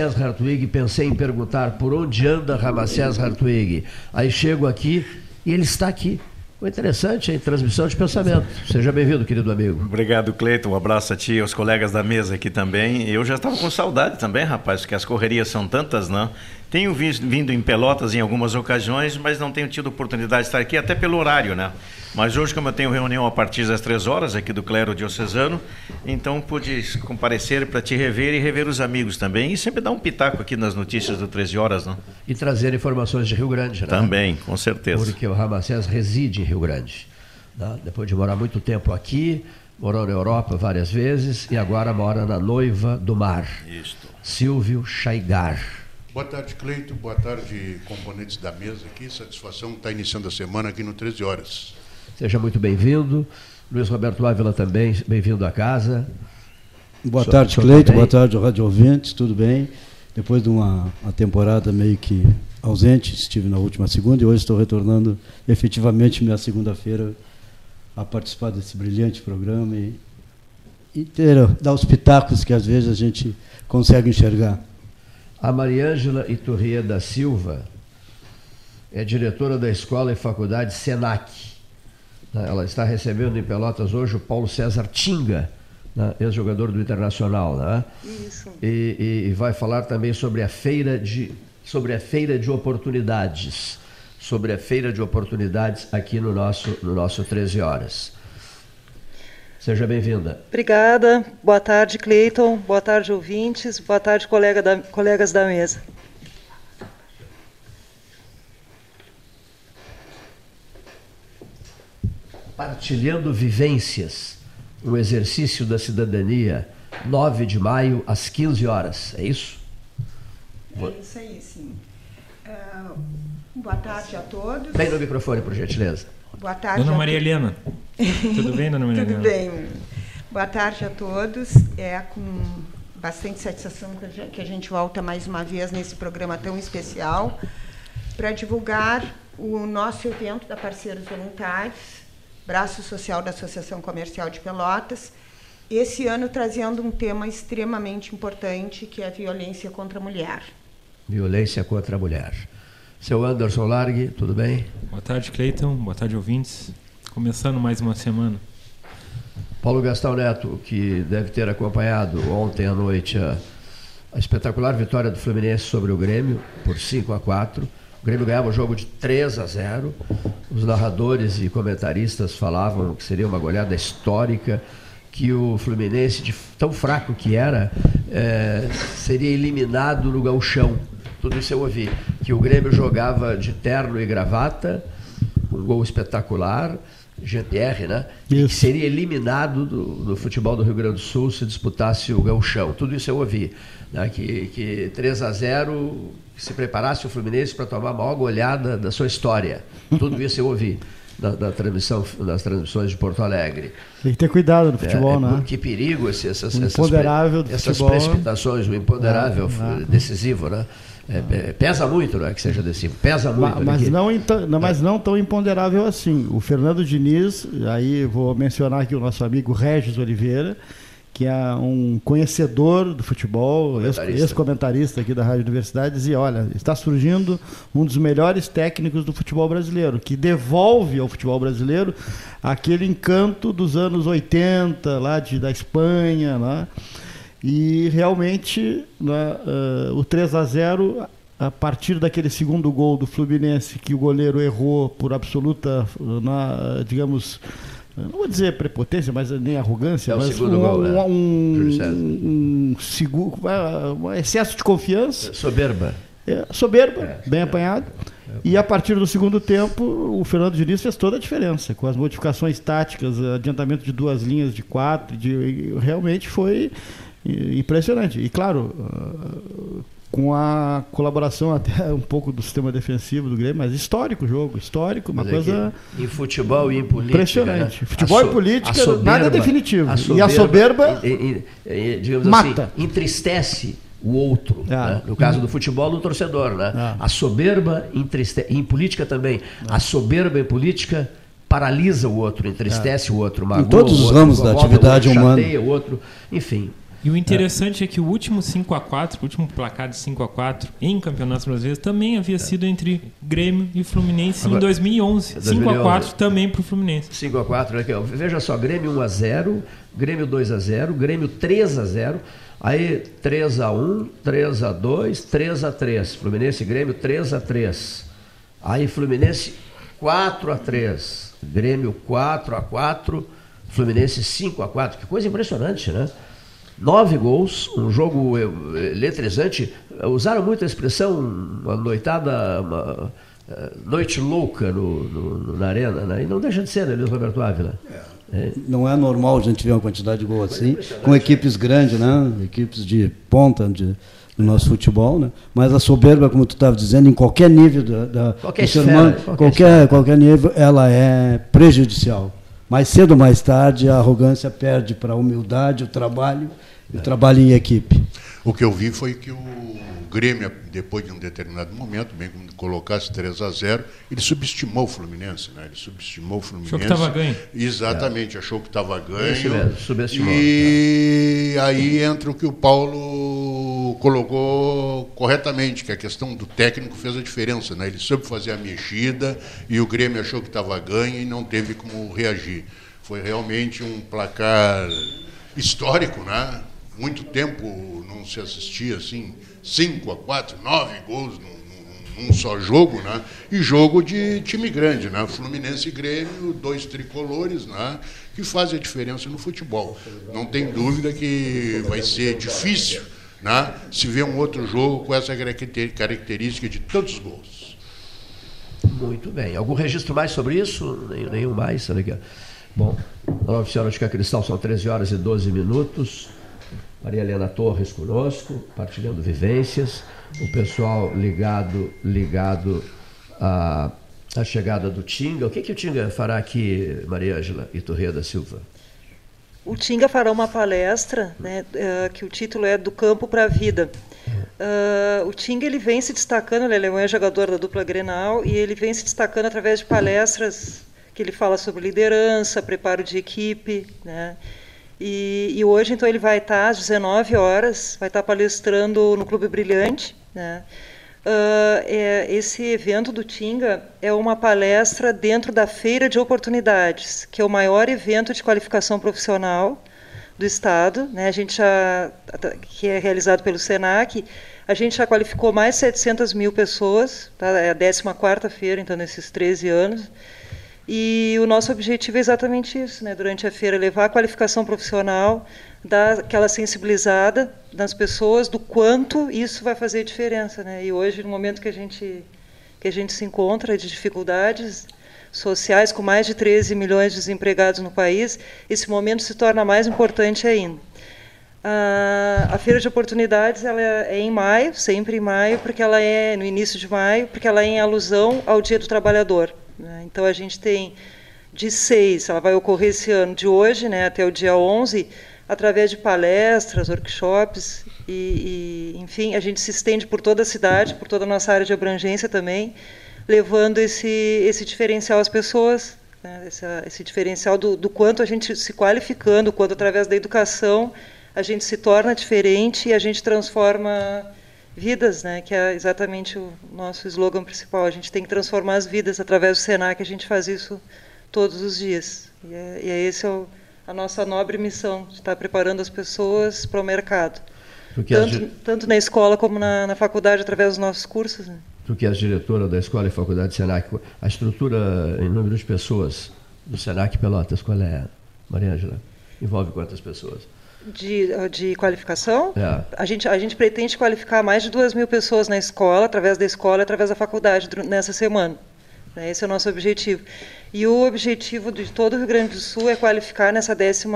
Hartwig, pensei em perguntar por onde anda Ramacés Hartwig. Aí chego aqui e ele está aqui. Foi interessante, hein? Transmissão de pensamento. Seja bem-vindo, querido amigo. Obrigado, Cleiton. Um abraço a ti e aos colegas da mesa aqui também. Eu já estava com saudade também, rapaz, porque as correrias são tantas, não? Tenho vindo em Pelotas em algumas ocasiões, mas não tenho tido oportunidade de estar aqui, até pelo horário, né? Mas hoje, como eu tenho reunião a partir das três horas aqui do Clero Diocesano, então pude comparecer para te rever e rever os amigos também. E sempre dar um pitaco aqui nas notícias do 13 Horas, não? E trazer informações de Rio Grande, né? Também, com certeza. Porque o Ramacés reside em Rio Grande. Né? Depois de morar muito tempo aqui, morou na Europa várias vezes e agora mora na Noiva do Mar. Isto. Silvio Chaigar. Boa tarde, Cleito. Boa tarde, componentes da mesa aqui. Satisfação estar iniciando a semana aqui no 13 Horas. Seja muito bem-vindo. Luiz Roberto Ávila também, bem-vindo à casa. Boa tarde, Cleito. Boa tarde, Rádio Ouvintes. Tudo bem? Depois de uma, uma temporada meio que ausente, estive na última segunda e hoje estou retornando efetivamente minha segunda-feira a participar desse brilhante programa e, e ter, dar os pitacos que às vezes a gente consegue enxergar. A Mariângela Iturria da Silva é diretora da Escola e Faculdade SENAC. Né, ela está recebendo em Pelotas hoje o Paulo César Tinga, né, ex-jogador do Internacional. Né? Isso. E, e, vai falar também sobre a feira de, sobre a feira de oportunidades. Sobre a feira de oportunidades aqui no nosso, no nosso 13 Horas. Seja bem-vinda. Obrigada. Boa tarde, Cleiton. Boa tarde, ouvintes. Boa tarde, colega da, colegas da mesa. Partilhando vivências, o exercício da cidadania, 9 de maio, às 15 horas. É isso? É isso aí, sim. Uh, boa tarde a todos. Bem no microfone, por gentileza. Boa tarde. Dona Maria Helena. Tudo bem, Dona Maria Tudo Helena? bem. Boa tarde a todos. É com bastante satisfação que a gente volta mais uma vez nesse programa tão especial para divulgar o nosso evento da Parceiros Voluntários, braço social da Associação Comercial de Pelotas, esse ano trazendo um tema extremamente importante, que é a violência contra a mulher. Violência contra a mulher. Seu Anderson Largue, tudo bem? Boa tarde, Cleiton. Boa tarde, ouvintes. Começando mais uma semana. Paulo Gastão Neto, que deve ter acompanhado ontem à noite a, a espetacular vitória do Fluminense sobre o Grêmio, por 5 a 4 o Grêmio ganhava o jogo de 3 a 0. Os narradores e comentaristas falavam que seria uma goleada histórica, que o Fluminense, de tão fraco que era, é, seria eliminado no galchão tudo isso eu ouvi. Que o Grêmio jogava de terno e gravata, um gol espetacular, GTR, né? Isso. E seria eliminado do, do, futebol do Rio Grande do Sul se disputasse o gauchão. Tudo isso eu ouvi. Né? Que, que 3 a 0 se preparasse o Fluminense para tomar a maior goleada da sua história. Tudo isso eu ouvi. Da, da, transmissão, das transmissões de Porto Alegre. Tem que ter cuidado no futebol, é, é, né? Que perigo esse, essas, o imponderável essas, essas precipitações, o imponderável é, é. decisivo, né? É, é, pesa muito, não é que seja decisivo, pesa muito. Mas, não, não, mas não tão imponderável assim. O Fernando Diniz, aí vou mencionar aqui o nosso amigo Regis Oliveira, que é um conhecedor do futebol, ex-comentarista aqui da Rádio Universidade, dizia, olha, está surgindo um dos melhores técnicos do futebol brasileiro, que devolve ao futebol brasileiro aquele encanto dos anos 80, lá de, da Espanha, lá. E realmente né, uh, o 3 a 0 a partir daquele segundo gol do Fluminense que o goleiro errou por absoluta, na, digamos, não vou dizer prepotência, mas nem arrogância, é mas um, gol, um, um, um, seguro, um excesso de confiança. Soberba. É, soberba, é, bem apanhado. E a partir do segundo tempo, o Fernando Diniz fez toda a diferença, com as modificações táticas, adiantamento de duas linhas de quatro, de, realmente foi impressionante. E claro, ah, com a colaboração até um pouco do sistema defensivo do Grêmio, mas histórico o jogo, histórico, uma mas coisa. É em futebol e em política. Impressionante. Né? Futebol so, e política, soberba, nada é definitivo. A soberba, e a soberba e, e, digamos mata. Assim, entristece o outro. Ah. Né? No caso do futebol, o torcedor. Né? Ah. A soberba entristece. Em política também. Ah. A soberba em política paralisa o outro, entristece o outro, magoa Em todos os ramos da atividade humana. o outro, enfim. E o interessante é, é que o último 5 a 4 o último placar de 5 a 4 em campeonatos brasileiros também havia sido entre Grêmio e Fluminense Agora, em 2011. 2011. 5 a 4 também para o Fluminense. 5 a 4 aqui, ó. veja só, Grêmio 1 a 0 Grêmio 2 a 0 Grêmio 3 a 0 Aí 3 a 1 3 a 2 3 a 3 Fluminense e Grêmio 3 a 3 Aí Fluminense 4 a 3 Grêmio 4 a 4 Fluminense 5 a 4 Que coisa impressionante, né? Nove gols, um jogo eletrizante. Usaram muito a expressão uma noitada, uma, eh, noite louca no, no, na arena, né? E não deixa de ser, né, Luiz Roberto Ávila? É. Não é normal a gente ver uma quantidade de gols assim, com equipes grandes, né? Equipes de ponta de, do nosso futebol, né? Mas a soberba, como tu estava dizendo, em qualquer nível da, da qualquer, do ser humano, qualquer, qualquer, qualquer nível, ela é prejudicial. Mais cedo ou mais tarde, a arrogância perde para a humildade, o trabalho o trabalho em equipe. O que eu vi foi que o Grêmio, depois de um determinado momento, bem como colocasse 3 a 0, ele subestimou o Fluminense, né? Ele subestimou o Fluminense. Achou que estava ganho. Exatamente, é. achou que estava ganho. Isso mesmo, subestimou. E é. aí entra o que o Paulo colocou corretamente, que a questão do técnico fez a diferença, né? Ele soube fazer a mexida e o Grêmio achou que estava ganho e não teve como reagir. Foi realmente um placar histórico, né? Muito tempo não se assistia assim, cinco a quatro, nove gols num, num, só jogo, né? E jogo de time grande, né? Fluminense e Grêmio, dois tricolores, né? Que fazem a diferença no futebol. Não tem dúvida que vai ser difícil, né? Se ver um outro jogo com essa característica de tantos gols. Muito bem. Algum registro mais sobre isso? Nenhum mais? Olha aqui. Bom, na oficina de Cristal são 13 horas e 12 minutos. Maria Helena Torres conosco, partilhando vivências. O pessoal ligado, ligado à, à chegada do Tinga. O que, que o Tinga fará aqui, Maria Ângela Iturria da Silva? O Tinga fará uma palestra, né, uh, que o título é Do Campo para a Vida. Uh, o Tinga ele vem se destacando, ele é um jogador da dupla Grenal e ele vem se destacando através de palestras que ele fala sobre liderança, preparo de equipe, né? E, e, hoje, então, ele vai estar às 19 horas, vai estar palestrando no Clube Brilhante. Né? Uh, é, esse evento do Tinga é uma palestra dentro da Feira de Oportunidades, que é o maior evento de qualificação profissional do Estado. Né? A gente já, que é realizado pelo SENAC, a gente já qualificou mais de 700 mil pessoas, tá? é a 14ª feira, então, nesses 13 anos. E o nosso objetivo é exatamente isso, né? durante a feira, levar a qualificação profissional, dar aquela sensibilizada nas pessoas do quanto isso vai fazer diferença. Né? E hoje, no momento que a gente, que a gente se encontra de dificuldades sociais, com mais de 13 milhões de desempregados no país, esse momento se torna mais importante ainda. A, feira de oportunidades ela é em maio, sempre em maio, porque ela é no início de maio, porque ela é em alusão ao Dia do Trabalhador. Né? Então a gente tem de seis, ela vai ocorrer esse ano, de hoje né, até o dia 11, através de palestras, workshops, e, e, enfim, a gente se estende por toda a cidade, por toda a nossa área de abrangência também, levando esse, esse diferencial às pessoas, né, esse, esse, diferencial do, do quanto a gente se qualificando, quanto através da educação a gente se torna diferente e a gente transforma vidas, né, que é exatamente o nosso slogan principal. A gente tem que transformar as vidas através do Senac, a gente faz isso todos os dias. E é, e é esse é o, a nossa nobre missão, de estar preparando as pessoas para o mercado. Tanto, tanto, na escola como na, na, faculdade, através dos nossos cursos. Né? Tu que és diretora da escola e faculdade Senac, a estrutura em número de pessoas do Senac Pelotas, qual é, Maria Ângela? Envolve quantas pessoas? de, de qualificação. É. A, gente, a gente pretende qualificar mais de duas mil pessoas na escola, através da escola, através da faculdade, nessa semana. Né, esse é o nosso objetivo. E o objetivo de todo o Rio Grande do Sul é qualificar nessa 14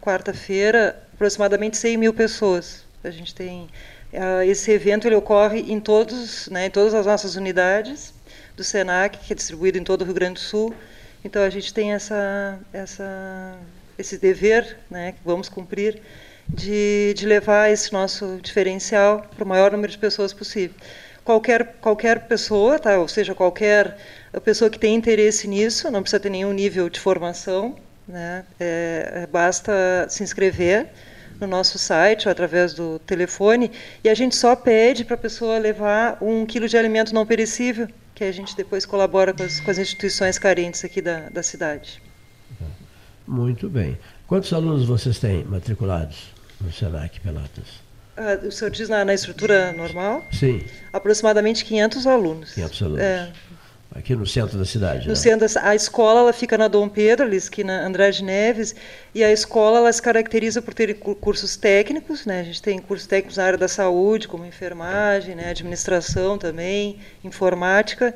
quarta-feira aproximadamente 100 mil pessoas. A gente tem uh, esse evento ele ocorre em todos, né, em todas as nossas unidades do Senac, que é distribuído em todo o Rio Grande do Sul. Então a gente tem essa essa esse dever né, que vamos cumprir de, de levar esse nosso diferencial para o maior número de pessoas possível. Qualquer, qualquer pessoa, tá, ou seja, qualquer pessoa que tenha interesse nisso, não precisa ter nenhum nível de formação, né, é, basta se inscrever no nosso site ou através do telefone e a gente só pede para a pessoa levar um quilo de alimento não perecível, que a gente depois colabora com as, com as instituições carentes aqui da, da cidade. Muito bem. Quantos alunos vocês têm matriculados no SENAC Pelotas? Ah, o senhor diz na, na, estrutura normal? Sim. Aproximadamente 500 alunos. 500 alunos. É. Aqui no centro da cidade. No né? centro da, a escola ela fica na Dom Pedro, ali esquina Andrade Neves, e a escola ela se caracteriza por ter cursos técnicos, né? A gente tem cursos técnicos na área da saúde, como enfermagem, né? administração também, informática,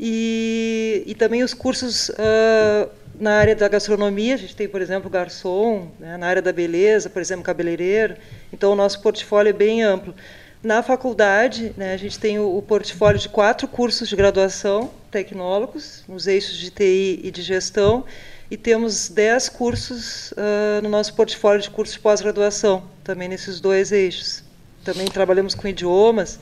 e, e também os cursos uh, na área da gastronomia. A gente tem, por exemplo, garçom, né? na área da beleza, por exemplo, cabeleireiro. Então o nosso portfólio é bem amplo. Na faculdade, né, a gente tem o, o, portfólio de quatro cursos de graduação tecnólogos, nos eixos de TI e de gestão, e temos dez cursos uh, no nosso portfólio de cursos de pós-graduação, também nesses dois eixos. Também trabalhamos com idiomas.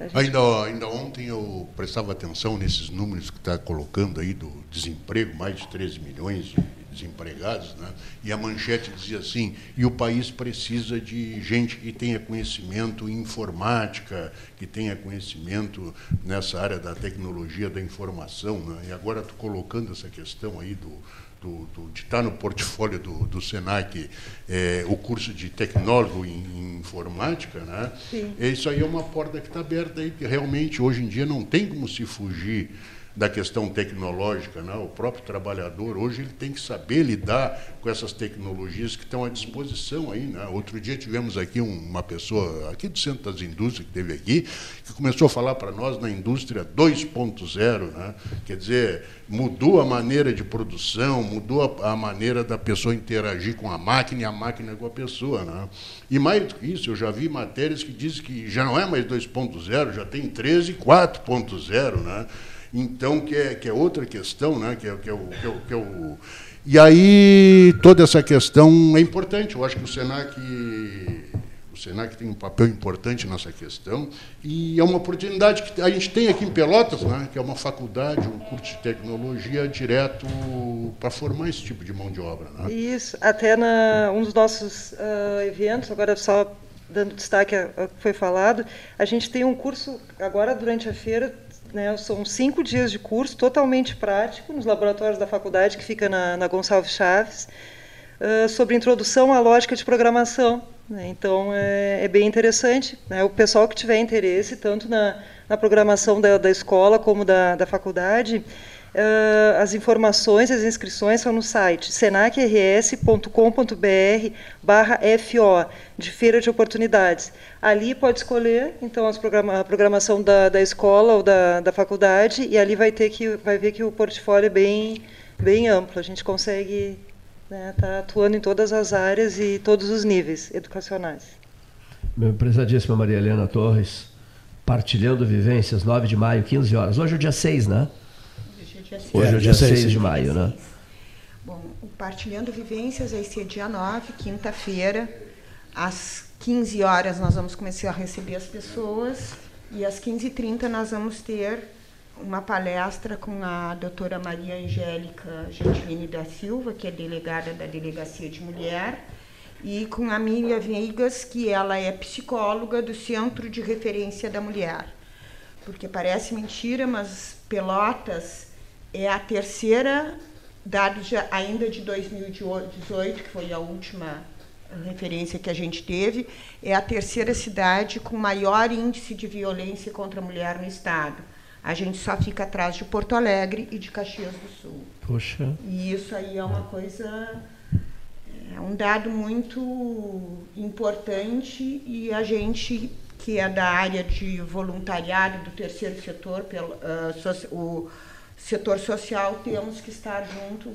Gente... Ainda, ainda ontem eu prestava atenção nesses números que está colocando aí do desemprego, mais de 13 milhões desempregados, né? e a manchete dizia assim: e o país precisa de gente que tenha conhecimento em informática, que tenha conhecimento nessa área da tecnologia da informação. Né? E agora estou colocando essa questão aí do, do, do, de estar no portfólio do, do Senac é, o curso de tecnólogo em, em informática, né? Sim. Isso aí é uma porta que está aberta aí, que realmente hoje em dia não tem como se fugir da questão tecnológica, né? o próprio trabalhador hoje ele tem que saber lidar com essas tecnologias que estão à disposição aí. Né? Outro dia tivemos aqui uma pessoa aqui do Centro das Indústrias que teve aqui que começou a falar para nós na indústria 2.0, né? quer dizer mudou a maneira de produção, mudou a, maneira da pessoa interagir com a máquina e a máquina com a pessoa, né? E mais do que isso, eu já vi matérias que dizem que já não é mais 2.0, já tem 13 e 4.0, né? Então, que é, que é outra questão, né? que, é, que, é o, que, é o, que é o... E aí, toda essa questão é importante. Eu acho que o SENAC, o SENAC tem um papel importante nessa questão e é uma oportunidade que a gente tem aqui em Pelotas, né? que é uma faculdade, um curso de tecnologia direto para formar esse tipo de mão de obra. Né? Isso, até na um dos nossos uh, eventos, agora só dando destaque ao que foi falado, a gente tem um curso agora durante a feira né, são cinco dias de curso totalmente prático nos laboratórios da faculdade, que fica na, na Gonçalves Chaves, uh, sobre introdução à lógica de programação. Né, então, é, é, bem interessante. Né, o pessoal que tiver interesse, tanto na, na programação da, da escola como da, da faculdade, Uh, as informações, as inscrições são no site senacrs.com.br barra FO, de Feira de Oportunidades. Ali pode escolher, então, programa, a programação da, da escola ou da, da faculdade, e ali vai, ter que, vai ver que o portfólio é bem, bem amplo. A gente consegue estar né, tá atuando em todas as áreas e todos os níveis educacionais. Meu prezadíssima Maria Helena Torres, partilhando vivências, 9 de maio, 15 horas. Hoje é o dia 6, né? Hoje é, o dia 6 de maio, né? Bom, o Partilhando Vivências vai ser dia 9, quinta-feira, às 15 horas nós vamos começar a receber as pessoas e às 15h30 nós vamos ter uma palestra com a doutora Maria Angélica Gentilini da Silva, que é delegada da Delegacia de Mulher, e com a Miriam Veigas, que ela é psicóloga do Centro de Referência da Mulher. Porque parece mentira, mas Pelotas é a terceira, dados ainda de 2018, que foi a última referência que a gente teve, é a terceira cidade com maior índice de violência contra a mulher no estado. A gente só fica atrás de Porto Alegre e de Caxias do Sul. Poxa. E isso aí é uma coisa é um dado muito importante e a gente que é da área de voluntariado do terceiro setor, pelo, uh, o setor social temos que estar junto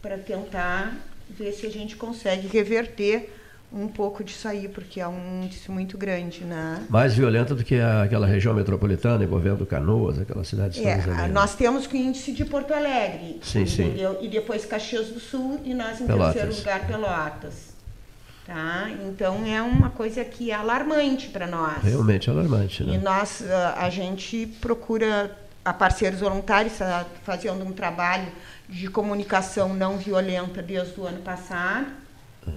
para tentar ver se a gente consegue reverter um pouco disso aí, porque é um índice muito grande, né? Mais violenta do que a, aquela região metropolitana envolvendo Canoas, aquela cidade é, ali, né? Nós temos o índice de Porto Alegre, sim, entendeu? sim. e depois Caxias do Sul e nós em Pelotas. terceiro lugar Pelotas. Tá? Então é uma coisa que é alarmante para nós. Realmente alarmante, né? E nós a gente procura a parceiros voluntários está fazendo um trabalho de comunicação não violenta desde o ano passado.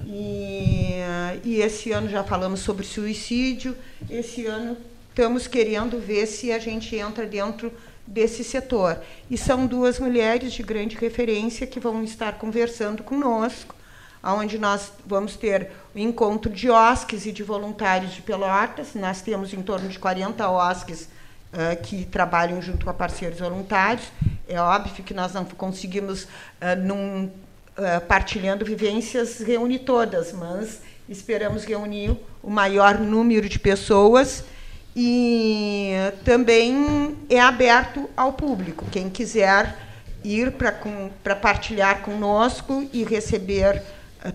E, e esse ano já falamos sobre suicídio. Esse ano estamos querendo ver se a gente entra dentro desse setor. E são duas mulheres de grande referência que vão estar conversando conosco, onde nós vamos ter o encontro de OSCs e de voluntários de Pelotas. Nós temos em torno de 40 OSCs que trabalham junto a parceiros voluntários. É óbvio que nós não conseguimos, num, partilhando vivências, reunir todas, mas esperamos reunir o maior número de pessoas e também é aberto ao público. Quem quiser ir para partilhar conosco e receber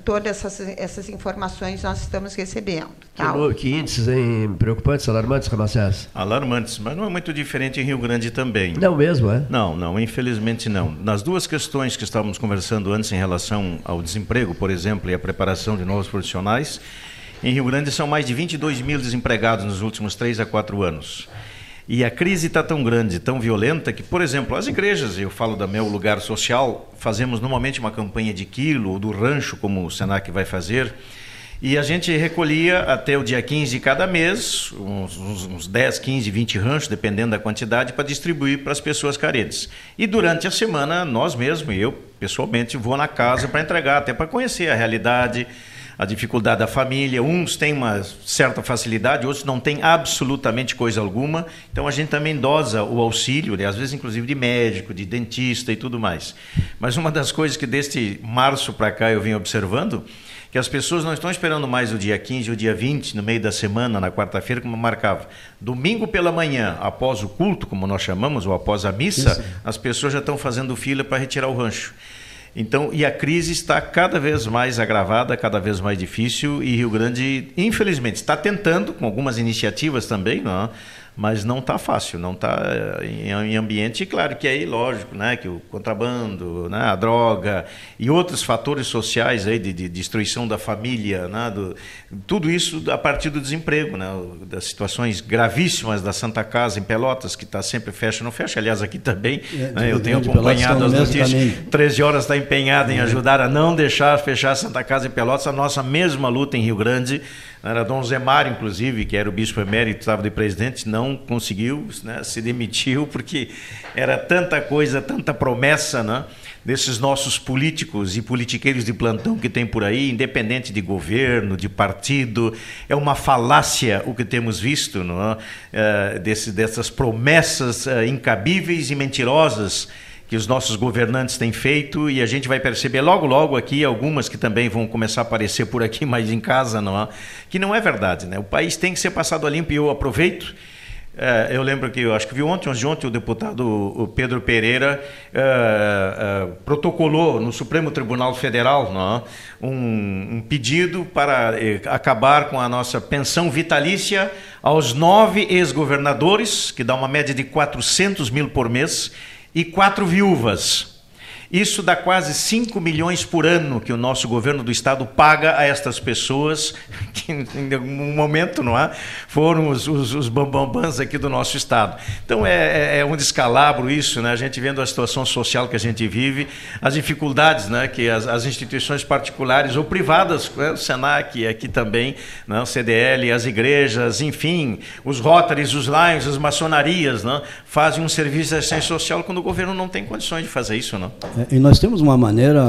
todas essas, essas informações nós estamos recebendo. Tá? Que, que, índices em preocupantes, alarmantes, Ramacés? Alarmantes, mas não é muito diferente em Rio Grande também. Não mesmo, é? Não, não, infelizmente não. Nas duas questões que estávamos conversando antes em relação ao desemprego, por exemplo, e a preparação de novos profissionais, em Rio Grande são mais de 22 mil desempregados nos últimos três a quatro anos. E a crise está tão grande, tão violenta, que, por exemplo, as igrejas, eu falo do meu lugar social, fazemos normalmente uma campanha de quilo ou do rancho, como o Senac vai fazer, e a gente recolhia até o dia 15 de cada mês, uns, uns 10, 15, 20 ranchos, dependendo da quantidade, para distribuir para as pessoas carentes. E durante a semana, nós mesmos, eu pessoalmente, vou na casa para entregar, até para conhecer a realidade a dificuldade da família. Uns têm uma certa facilidade, outros não têm absolutamente coisa alguma. Então a gente também dosa o auxílio, né? às vezes inclusive de médico, de dentista e tudo mais. Mas uma das coisas que deste março para cá eu venho observando que as pessoas não estão esperando mais o dia 15 ou o dia 20, no meio da semana, na quarta-feira, como marcava. Domingo pela manhã, após o culto, como nós chamamos, ou após a missa, Isso. as pessoas já estão fazendo fila para retirar o rancho. Então, e a crise está cada vez mais agravada, cada vez mais difícil, e Rio Grande, infelizmente, está tentando, com algumas iniciativas também, não, é? Mas não está fácil, não está eh, em, ambiente, claro que aí, lógico, né, que o contrabando, né, a droga e outros fatores sociais aí de, de destruição da família, né, do, tudo isso a partir do desemprego, né, das situações gravíssimas da Santa Casa em Pelotas, que está sempre fecha, não fecha, aliás, aqui também, é, né, eu tenho acompanhado as notícias, caminho. 13 horas está empenhada em é. ajudar a não deixar fechar a Santa Casa em Pelotas, a nossa mesma luta em Rio Grande, era Dom Zemar, inclusive, que era o bispo emérito, estava de presidente, não conseguiu, né, se demitiu, porque era tanta coisa, tanta promessa né, desses nossos políticos e politiqueiros de plantão que tem por aí, independente de governo, de partido. É uma falácia o que temos visto, é? Desse, dessas promessas uh, incabíveis e mentirosas que os nossos governantes têm feito e a gente vai perceber logo logo aqui algumas que também vão começar a aparecer por aqui mais em casa, não é? Que não é verdade, né? O país tem que ser passado a limpo e eu aproveito é, eu lembro que, eu acho que vi ontem, ontem, ontem o deputado o Pedro Pereira é, é, protocolou no Supremo Tribunal Federal não, um, um, pedido para é, acabar com a nossa pensão vitalícia aos nove ex-governadores, que dá uma média de 400 mil por mês, e quatro viúvas. Isso dá quase 5 milhões por ano que o nosso governo do estado paga a estas pessoas, que em algum momento, não é? Foram os, os, os bambambãs aqui do nosso estado. Então é, é, é, um descalabro isso, né? A gente vendo a situação social que a gente vive, as dificuldades né? que as, as instituições particulares ou privadas, né? o SENAC aqui também, né? o CDL, as igrejas, enfim, os Rotaries, os Lions, as maçonarias, né? fazem um serviço de assistência social quando o governo não tem condições de fazer isso. Não? É, e nós temos uma maneira,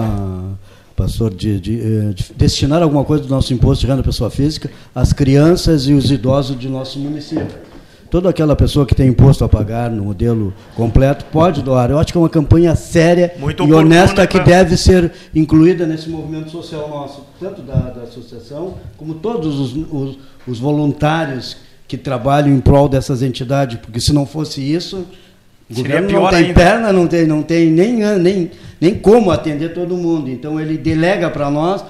pastor, de, de, eh, de, destinar alguma coisa do nosso imposto de renda pessoa física às crianças e os idosos de nosso município. Toda aquela pessoa que tem imposto a pagar no modelo completo pode doar. Eu acho que é uma campanha séria Muito e honesta que deve ser incluída nesse movimento social nosso, tanto da, da associação, como todos os, os, os voluntários que trabalham em prol dessas entidades, porque se não fosse isso, o Seria governo não tem ainda. perna, não tem, não tem nem, nem, nem como atender todo mundo. Então ele delega para nós,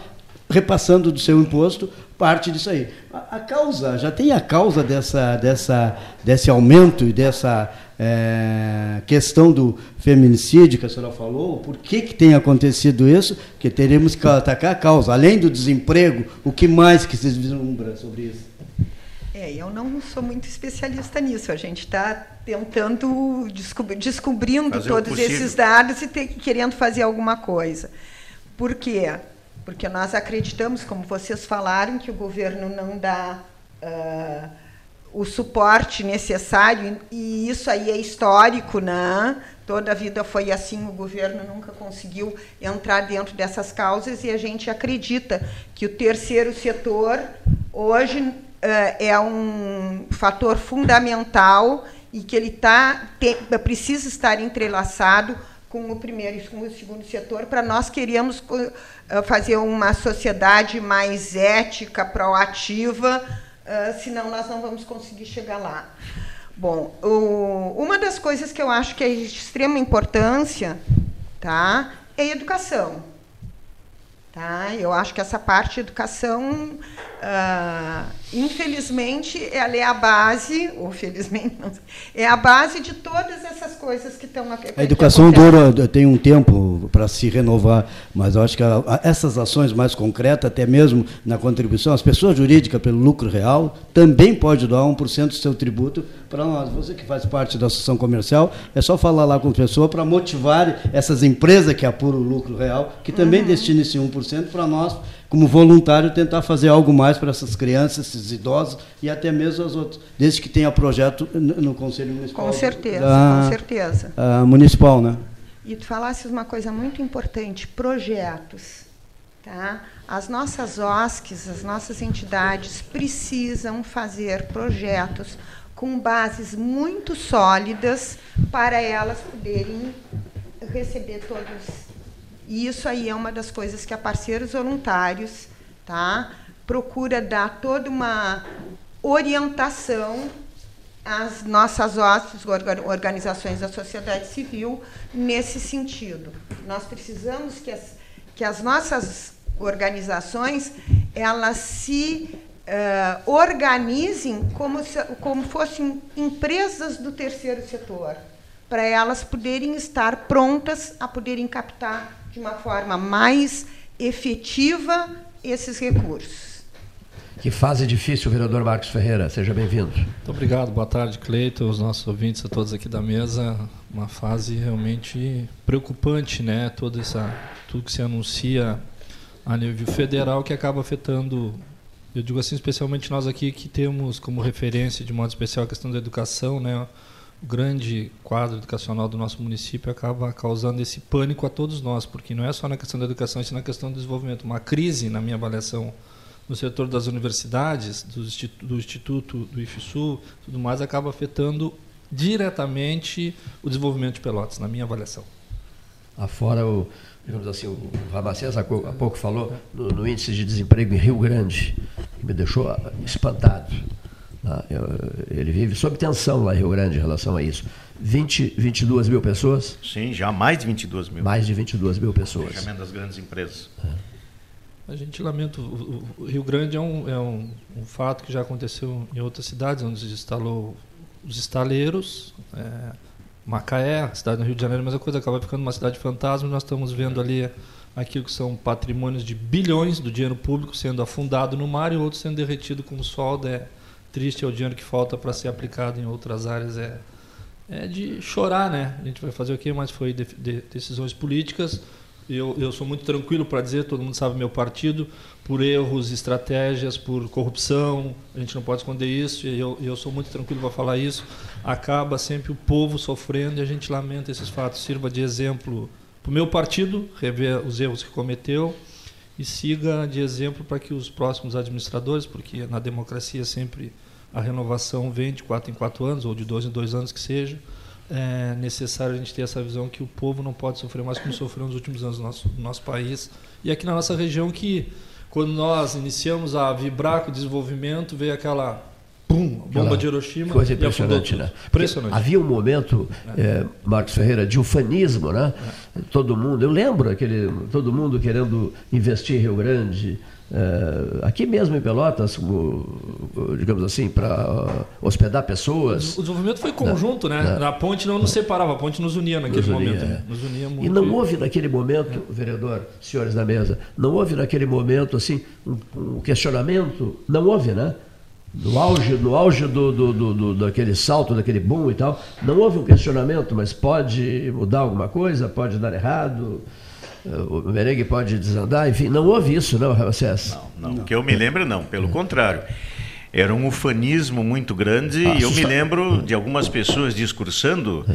repassando do seu imposto, parte disso aí. A, a, causa, já tem a causa dessa, dessa, desse aumento e dessa é, questão do feminicídio que a senhora falou, por que, que tem acontecido isso? Que teremos que atacar a causa. Além do desemprego, o que mais que se vislumbra sobre isso? É, eu não sou muito especialista nisso. A gente está tentando descobri descobrindo fazer todos esses dados e ter, querendo fazer alguma coisa. Por quê? porque nós acreditamos, como vocês falaram, que o governo não dá uh, o suporte necessário, e isso aí é histórico, né? Toda a vida foi assim, o governo nunca conseguiu entrar dentro dessas causas e a gente acredita que o terceiro setor hoje é um fator fundamental e que ele tá, te, precisa estar entrelaçado com o primeiro e com o segundo setor para nós queríamos uh, fazer uma sociedade mais ética, proativa, uh, senão nós não vamos conseguir chegar lá. Bom, o, uma das coisas que eu acho que é de extrema importância tá, é a educação. Tá? Eu acho que essa parte de educação, uh, infelizmente, ela é a base, ou felizmente, não, é a base de todas essas coisas que estão aqui. A educação dura, tem um tempo para se renovar, mas eu acho que essas ações mais concretas, até mesmo na contribuição, as pessoas jurídicas pelo lucro real, também pode doar 1% do seu tributo para nós. Você que faz parte da associação comercial, é só falar lá com a pessoa para motivar essas empresas que apuram o lucro real, que também uhum. destinem esse 1% para nós, como voluntário, tentar fazer algo mais para essas crianças, esses idosos e até mesmo as outras, desde que tenha projeto no Conselho Municipal. Com certeza, da, com certeza. municipal, né? E tu falasses uma coisa muito importante, projetos. Tá? As nossas OSCs, as nossas entidades precisam fazer projetos com bases muito sólidas para elas poderem receber todos. E isso aí é uma das coisas que a parceiros voluntários tá, procura dar toda uma orientação às nossas OSCs, organizações da sociedade civil, nesse sentido. Nós precisamos que as, que as nossas organizações elas se uh, organizem como, se, como fossem empresas do terceiro setor, para elas poderem estar prontas a poderem captar de uma forma mais efetiva esses recursos. Que fase difícil, vereador Marcos Ferreira. Seja bem-vindo. Muito obrigado. Boa tarde, Cleiton, os nossos ouvintes, a todos aqui da mesa. Uma fase realmente preocupante, né? Toda essa, tudo que se anuncia a nível federal que acaba afetando eu digo assim, especialmente nós aqui que temos como referência, de modo especial, a questão da educação, né? Grande quadro educacional do nosso município acaba causando esse pânico a todos nós, porque não é só na questão da educação, é na questão do desenvolvimento. Uma crise, na minha avaliação, no setor das universidades, do Instituto, do, instituto, do IFSU, tudo mais, acaba afetando diretamente o desenvolvimento de Pelotas, na minha avaliação. Afora o, digamos assim, o Ramacés há pouco falou no, no, índice de desemprego em Rio Grande, que me deixou espantado. Tá? Ele vive sob tensão lá em Rio Grande em relação a isso. 20, 22 mil pessoas? Sim, já mais de 22 mil. Mais de 22 mil pessoas. Fechamento das grandes empresas. É. A gente lamenta, o, Rio Grande é, um, é um, um, fato que já aconteceu em outras cidades, onde se instalou os estaleiros, é, Macaé, cidade do Rio de Janeiro, mas a coisa acaba ficando uma cidade fantasma. Nós estamos vendo ali aquilo que são patrimônios de bilhões do dinheiro público sendo afundado no mar e outros sendo derretido com o sol. É triste é o dinheiro que falta para ser aplicado em outras áreas. É, é de chorar, né? A gente vai fazer o quê? Mas foi de, de, decisões políticas. Eu, eu sou muito tranquilo para dizer, todo mundo sabe meu partido, por erros, estratégias, por corrupção, a gente não pode esconder isso, e eu, eu sou muito tranquilo para falar isso. Acaba sempre o povo sofrendo e a gente lamenta esses fatos. Sirva de exemplo para o meu partido, rever os erros que cometeu, e siga de exemplo para que os próximos administradores, porque na democracia sempre a renovação vem de quatro em quatro anos, ou de dois em dois anos que seja, é necessário a gente ter essa visão que o povo não pode sofrer mais como sofreu nos últimos anos no nosso, no nosso país. E aqui na nossa região que quando nós iniciamos a vibrar com o desenvolvimento, veio aquela pum, bomba de Hiroshima. Coisa impressionante, né? Impressionante. Havia um momento, é. É, Marcos Ferreira, de ufanismo, né? É. Todo mundo, eu lembro aquele, todo mundo querendo investir em Rio Grande, é, aqui mesmo em Pelotas, digamos assim, para hospedar pessoas. O desenvolvimento foi conjunto, né? né? A ponte não nos separava, a ponte nos unia naquele nos momento. É. Nos unia muito. E não houve naquele momento, é. vereador, senhores da mesa, não houve naquele momento assim um, um questionamento, não houve, né? No auge, no auge do, do, do, do, daquele salto, daquele boom e tal, não houve um questionamento, mas pode mudar alguma coisa, pode dar errado. o merengue pode desandar, enfim, não houve isso, não, Ramsés? Não, não, que eu me lembro, não, pelo contrário. Era um ufanismo muito grande e eu me lembro de algumas pessoas discursando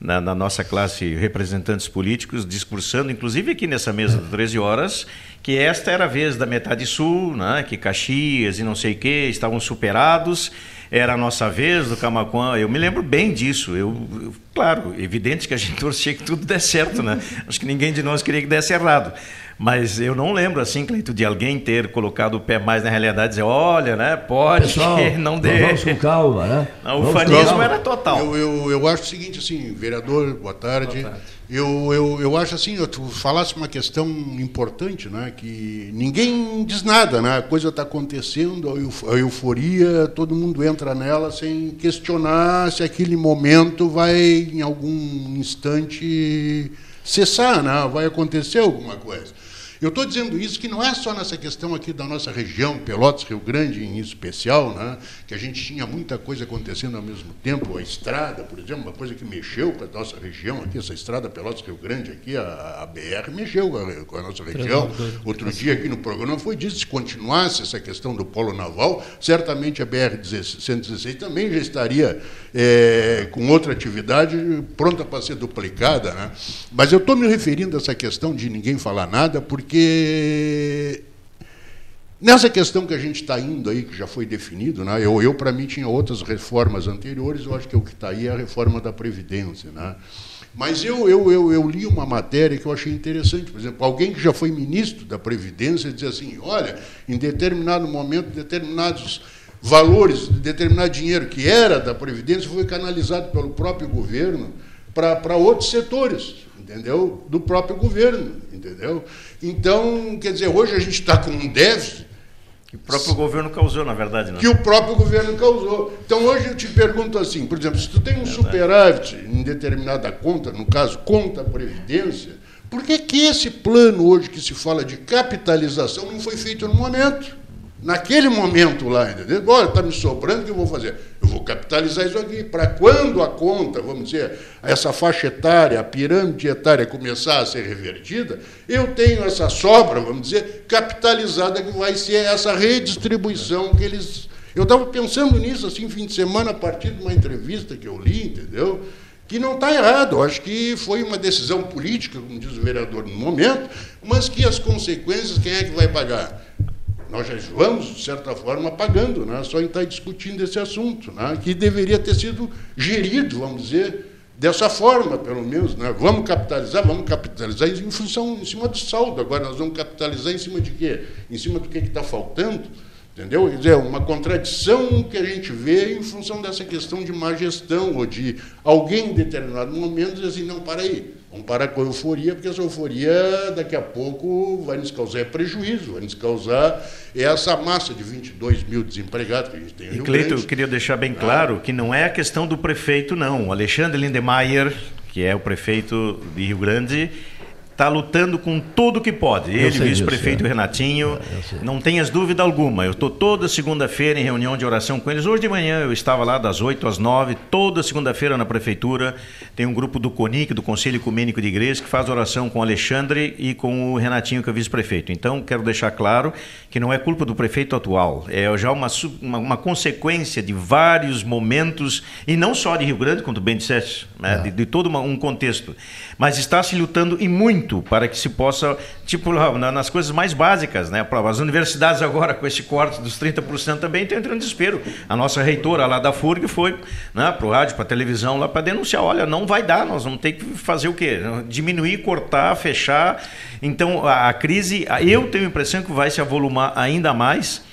na, na, nossa classe, representantes políticos, discursando, inclusive aqui nessa mesa de 13 horas, que esta era a vez da metade sul, né, que Caxias e não sei o que estavam superados era a nossa vez do Camacuã. Eu me lembro bem disso. Eu, eu, claro, evidente que a gente torcia que tudo desse certo, né? Acho que ninguém de nós queria que desse errado. Mas eu não lembro, assim, Cleito, de alguém ter colocado o pé mais na realidade e dizer, olha, né, pode, Pessoal, não dê. Vamos com calma, né? Não, o fanismo era total. Eu, eu, eu acho o seguinte, assim, vereador, boa tarde. Boa tarde. Eu, eu, eu acho assim, tu falasse uma questão importante, né? que ninguém diz nada, né? a coisa está acontecendo, a euforia, todo mundo entra nela sem questionar se aquele momento vai, em algum instante, cessar, né? vai acontecer alguma coisa. Eu estou dizendo isso que não é só nessa questão aqui da nossa região, Pelotas, Rio Grande em especial, né, que a gente tinha muita coisa acontecendo ao mesmo tempo. A estrada, por exemplo, uma coisa que mexeu com a nossa região aqui, essa estrada Pelotas, Rio Grande aqui, a, a BR mexeu com a, com a nossa região. Outro dia aqui no programa foi dito, se continuasse essa questão do polo naval, certamente a BR-116 também já estaria é, com outra atividade pronta para ser duplicada. Né? Mas eu estou me referindo a essa questão de ninguém falar nada, porque porque nessa questão que a gente está indo aí, que já foi definido, né, eu, eu para mim tinha outras reformas anteriores, eu acho que o que está aí é a reforma da Previdência. Né? Mas eu, eu, eu, eu, li uma matéria que eu achei interessante. Por exemplo, alguém que já foi ministro da Previdência diz assim: olha, em determinado momento, determinados valores, determinado dinheiro que era da Previdência foi canalizado pelo próprio governo para outros setores, entendeu? Do próprio governo, entendeu? Então, quer dizer, hoje a gente está com um déficit. Que o próprio governo causou, na verdade. Né? Que o próprio governo causou. Então, hoje eu te pergunto assim, por exemplo, se tu tem um superávit em determinada conta, no caso, conta Previdência, por que, que esse plano hoje que se fala de capitalização não foi feito no momento? Naquele momento lá, entendeu? Olha, está me sobrando, o que eu vou fazer? Eu vou capitalizar isso aqui. Para quando a conta, vamos dizer, essa faixa etária, a pirâmide etária começar a ser revertida, eu tenho essa sobra, vamos dizer, capitalizada, que vai ser essa redistribuição que eles. Eu estava pensando nisso assim, fim de semana, a partir de uma entrevista que eu li, entendeu? que não está errado. Eu acho que foi uma decisão política, como diz o vereador no momento, mas que as consequências, quem é que vai pagar? Nós já vamos, de certa forma, pagando, né? só em estar discutindo esse assunto, né? que deveria ter sido gerido, vamos dizer, dessa forma, pelo menos. Né? Vamos capitalizar, vamos capitalizar em função, em cima do saldo. Agora nós vamos capitalizar em cima de quê? Em cima do que está faltando. Entendeu? Quer dizer, uma contradição que a gente vê em função dessa questão de má gestão, ou de alguém em determinado momento dizer assim, não, para aí, Vamos parar com a euforia, porque essa euforia daqui a pouco vai nos causar prejuízo, vai nos causar essa massa de 22 mil desempregados que a gente tem. E Cleito, eu queria deixar bem claro ah. que não é a questão do prefeito, não. O Alexandre Lindemeyer, que é o prefeito de Rio Grande, está lutando com tudo que pode. Ele, vice-prefeito é. Renatinho, é, não tenhas dúvida alguma. Eu estou toda segunda-feira em reunião de oração com eles. Hoje de manhã eu estava lá das 8 às 9, toda segunda-feira na prefeitura. Tem um grupo do CONIC, do Conselho Ecumênico de Igreja, que faz oração com o Alexandre e com o Renatinho, que é vice-prefeito. Então, quero deixar claro que não é culpa do prefeito atual. É já uma, uma, uma consequência de vários momentos, e não só de Rio Grande, como tu bem disseste, né? É. de, de, todo uma, um contexto. Mas está se lutando e muito muito para que se possa, tipo, nas coisas mais básicas, né? As universidades agora, com esse corte dos 30%, também estão entrando em desespero. A nossa reitora lá da FURG foi né, para o rádio, para a televisão, lá para denunciar: olha, não vai dar, nós vamos ter que fazer o quê? Diminuir, cortar, fechar. Então, a, a crise, eu tenho a impressão que vai se avolumar ainda mais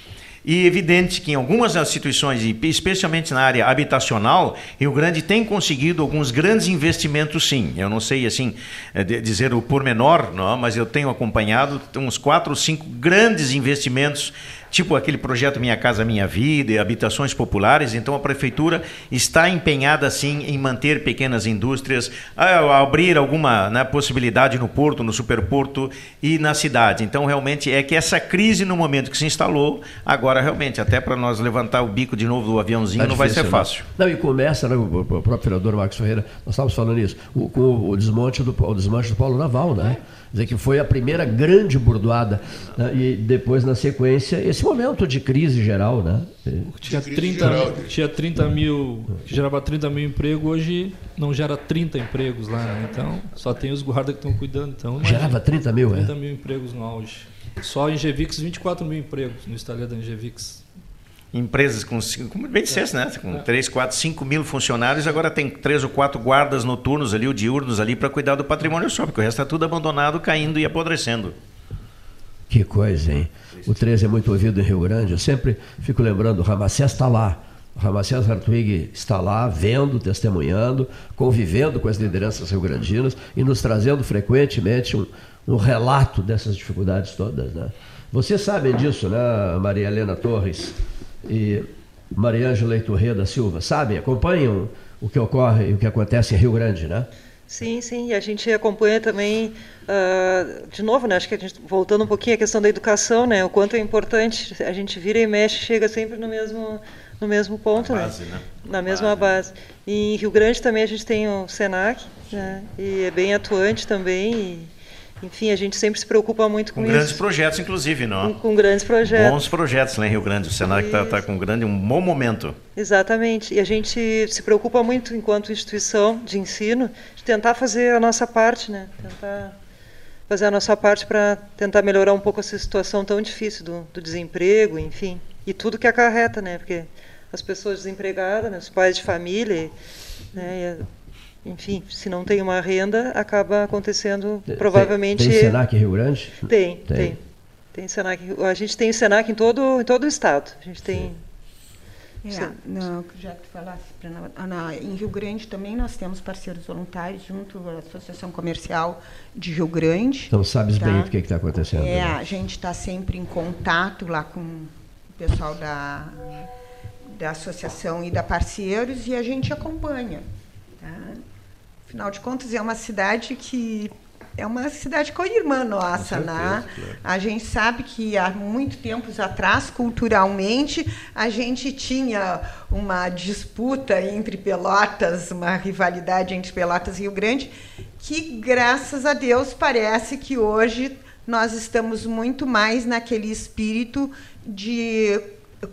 e evidente que em algumas instituições, especialmente na área habitacional, Rio Grande tem conseguido alguns grandes investimentos, sim. Eu não sei assim eh, dizer o pormenor, não, mas eu tenho acompanhado uns quatro ou cinco grandes investimentos tipo aquele projeto Minha Casa Minha Vida e habitações populares. Então a prefeitura está empenhada sim em manter pequenas indústrias, a abrir alguma né, possibilidade no porto, no superporto e na cidade. Então realmente é que essa crise no momento que se instalou, agora realmente até para nós levantar o bico de novo do aviãozinho tá não difícil, vai ser fácil. Não, e começa, né, o próprio vereador Marcos Ferreira, nós estávamos falando isso, o, com o desmonte do, o desmonte do Polo Naval, né? Dizer, que foi a primeira grande burdoada. Né? E depois, na sequência, esse momento de crise geral. Né? Tinha 30, tinha 30 mil, que gerava 30 mil empregos, hoje não gera 30 empregos lá. Né? Então, só tem os guardas que estão cuidando. Então, Gerava 30 mil, 30 é? mil empregos no auge. Só em Gevix, 24 mil empregos no estaleiro da Engevix empresas com, como bem dissesse, né? Com 3, 4, 5 mil funcionários, agora tem três ou quatro guardas noturnos ali, ou diurnos ali, para cuidar do patrimônio só, porque o resto está tudo abandonado, caindo e apodrecendo. Que coisa, hein? O 13 é muito ouvido em Rio Grande. Eu sempre fico lembrando, o Ramacés está lá. O Ramacés Hartwig está lá, vendo, testemunhando, convivendo com as lideranças rio-grandinas e nos trazendo frequentemente um, um relato dessas dificuldades todas. Né? Vocês sabem disso, né, Maria Helena Torres? E Maria Ângela Iturrê da Silva, sabem, acompanham o que ocorre e o que acontece em Rio Grande, né? Sim, sim, e a gente acompanha também, uh, de novo, né, acho que a gente, voltando um pouquinho à questão da educação, né, o quanto é importante, a gente vira e mexe, chega sempre no mesmo, no mesmo ponto, Na né? base, né? Na mesma base. base. E em Rio Grande também a gente tem o SENAC, né, e é bem atuante também, e, enfim, a gente sempre se preocupa muito com, com isso. grandes projetos, inclusive, não? Com, com, grandes projetos. Bons projetos lá em Rio Grande. O Senac está tá com um grande, um bom momento. Exatamente. E a gente se preocupa muito, enquanto instituição de ensino, de tentar fazer a nossa parte, né? Tentar fazer a nossa parte para tentar melhorar um pouco essa situação tão difícil do, do desemprego, enfim, e tudo que acarreta, né? Porque as pessoas desempregadas, né? os pais de família, né? Enfim, se não tem uma renda, acaba acontecendo provavelmente. Tem, tem Senac Rio Grande? Tem, tem. Tem, tem Senac. A gente tem Senac em todo, em todo o estado. A gente tem. É, não, já que tu falasse, em Rio Grande também nós temos parceiros voluntários junto à Associação Comercial de Rio Grande. Então sabes tá? bem o que está acontecendo. É, né? a gente está sempre em contato lá com o pessoal da, da associação e da parceiros e a gente acompanha. Tá? Afinal de contas, é uma cidade que é uma cidade co-irmã nossa, certeza, né? Claro. A gente sabe que há muito tempos atrás, culturalmente, a gente tinha uma disputa entre Pelotas, uma rivalidade entre Pelotas e Rio Grande, que graças a Deus parece que hoje nós estamos muito mais naquele espírito de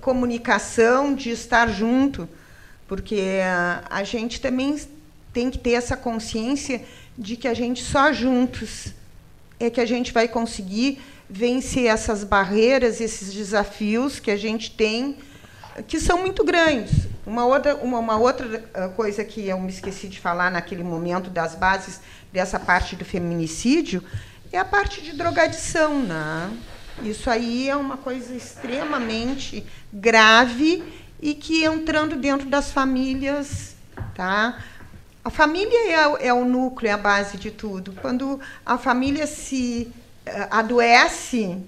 comunicação, de estar junto, porque a gente também tem que ter essa consciência de que a gente só juntos é que a gente vai conseguir vencer essas barreiras, esses desafios que a gente tem, que são muito grandes. Uma outra, uma, uma outra ah, coisa que eu me esqueci de falar naquele momento das bases dessa parte do feminicídio é a parte de drogadição. Né? Isso aí é uma coisa extremamente grave e que entrando dentro das famílias, tá? A família é, é, o núcleo, é a base de tudo. Quando a família se uh, adoece,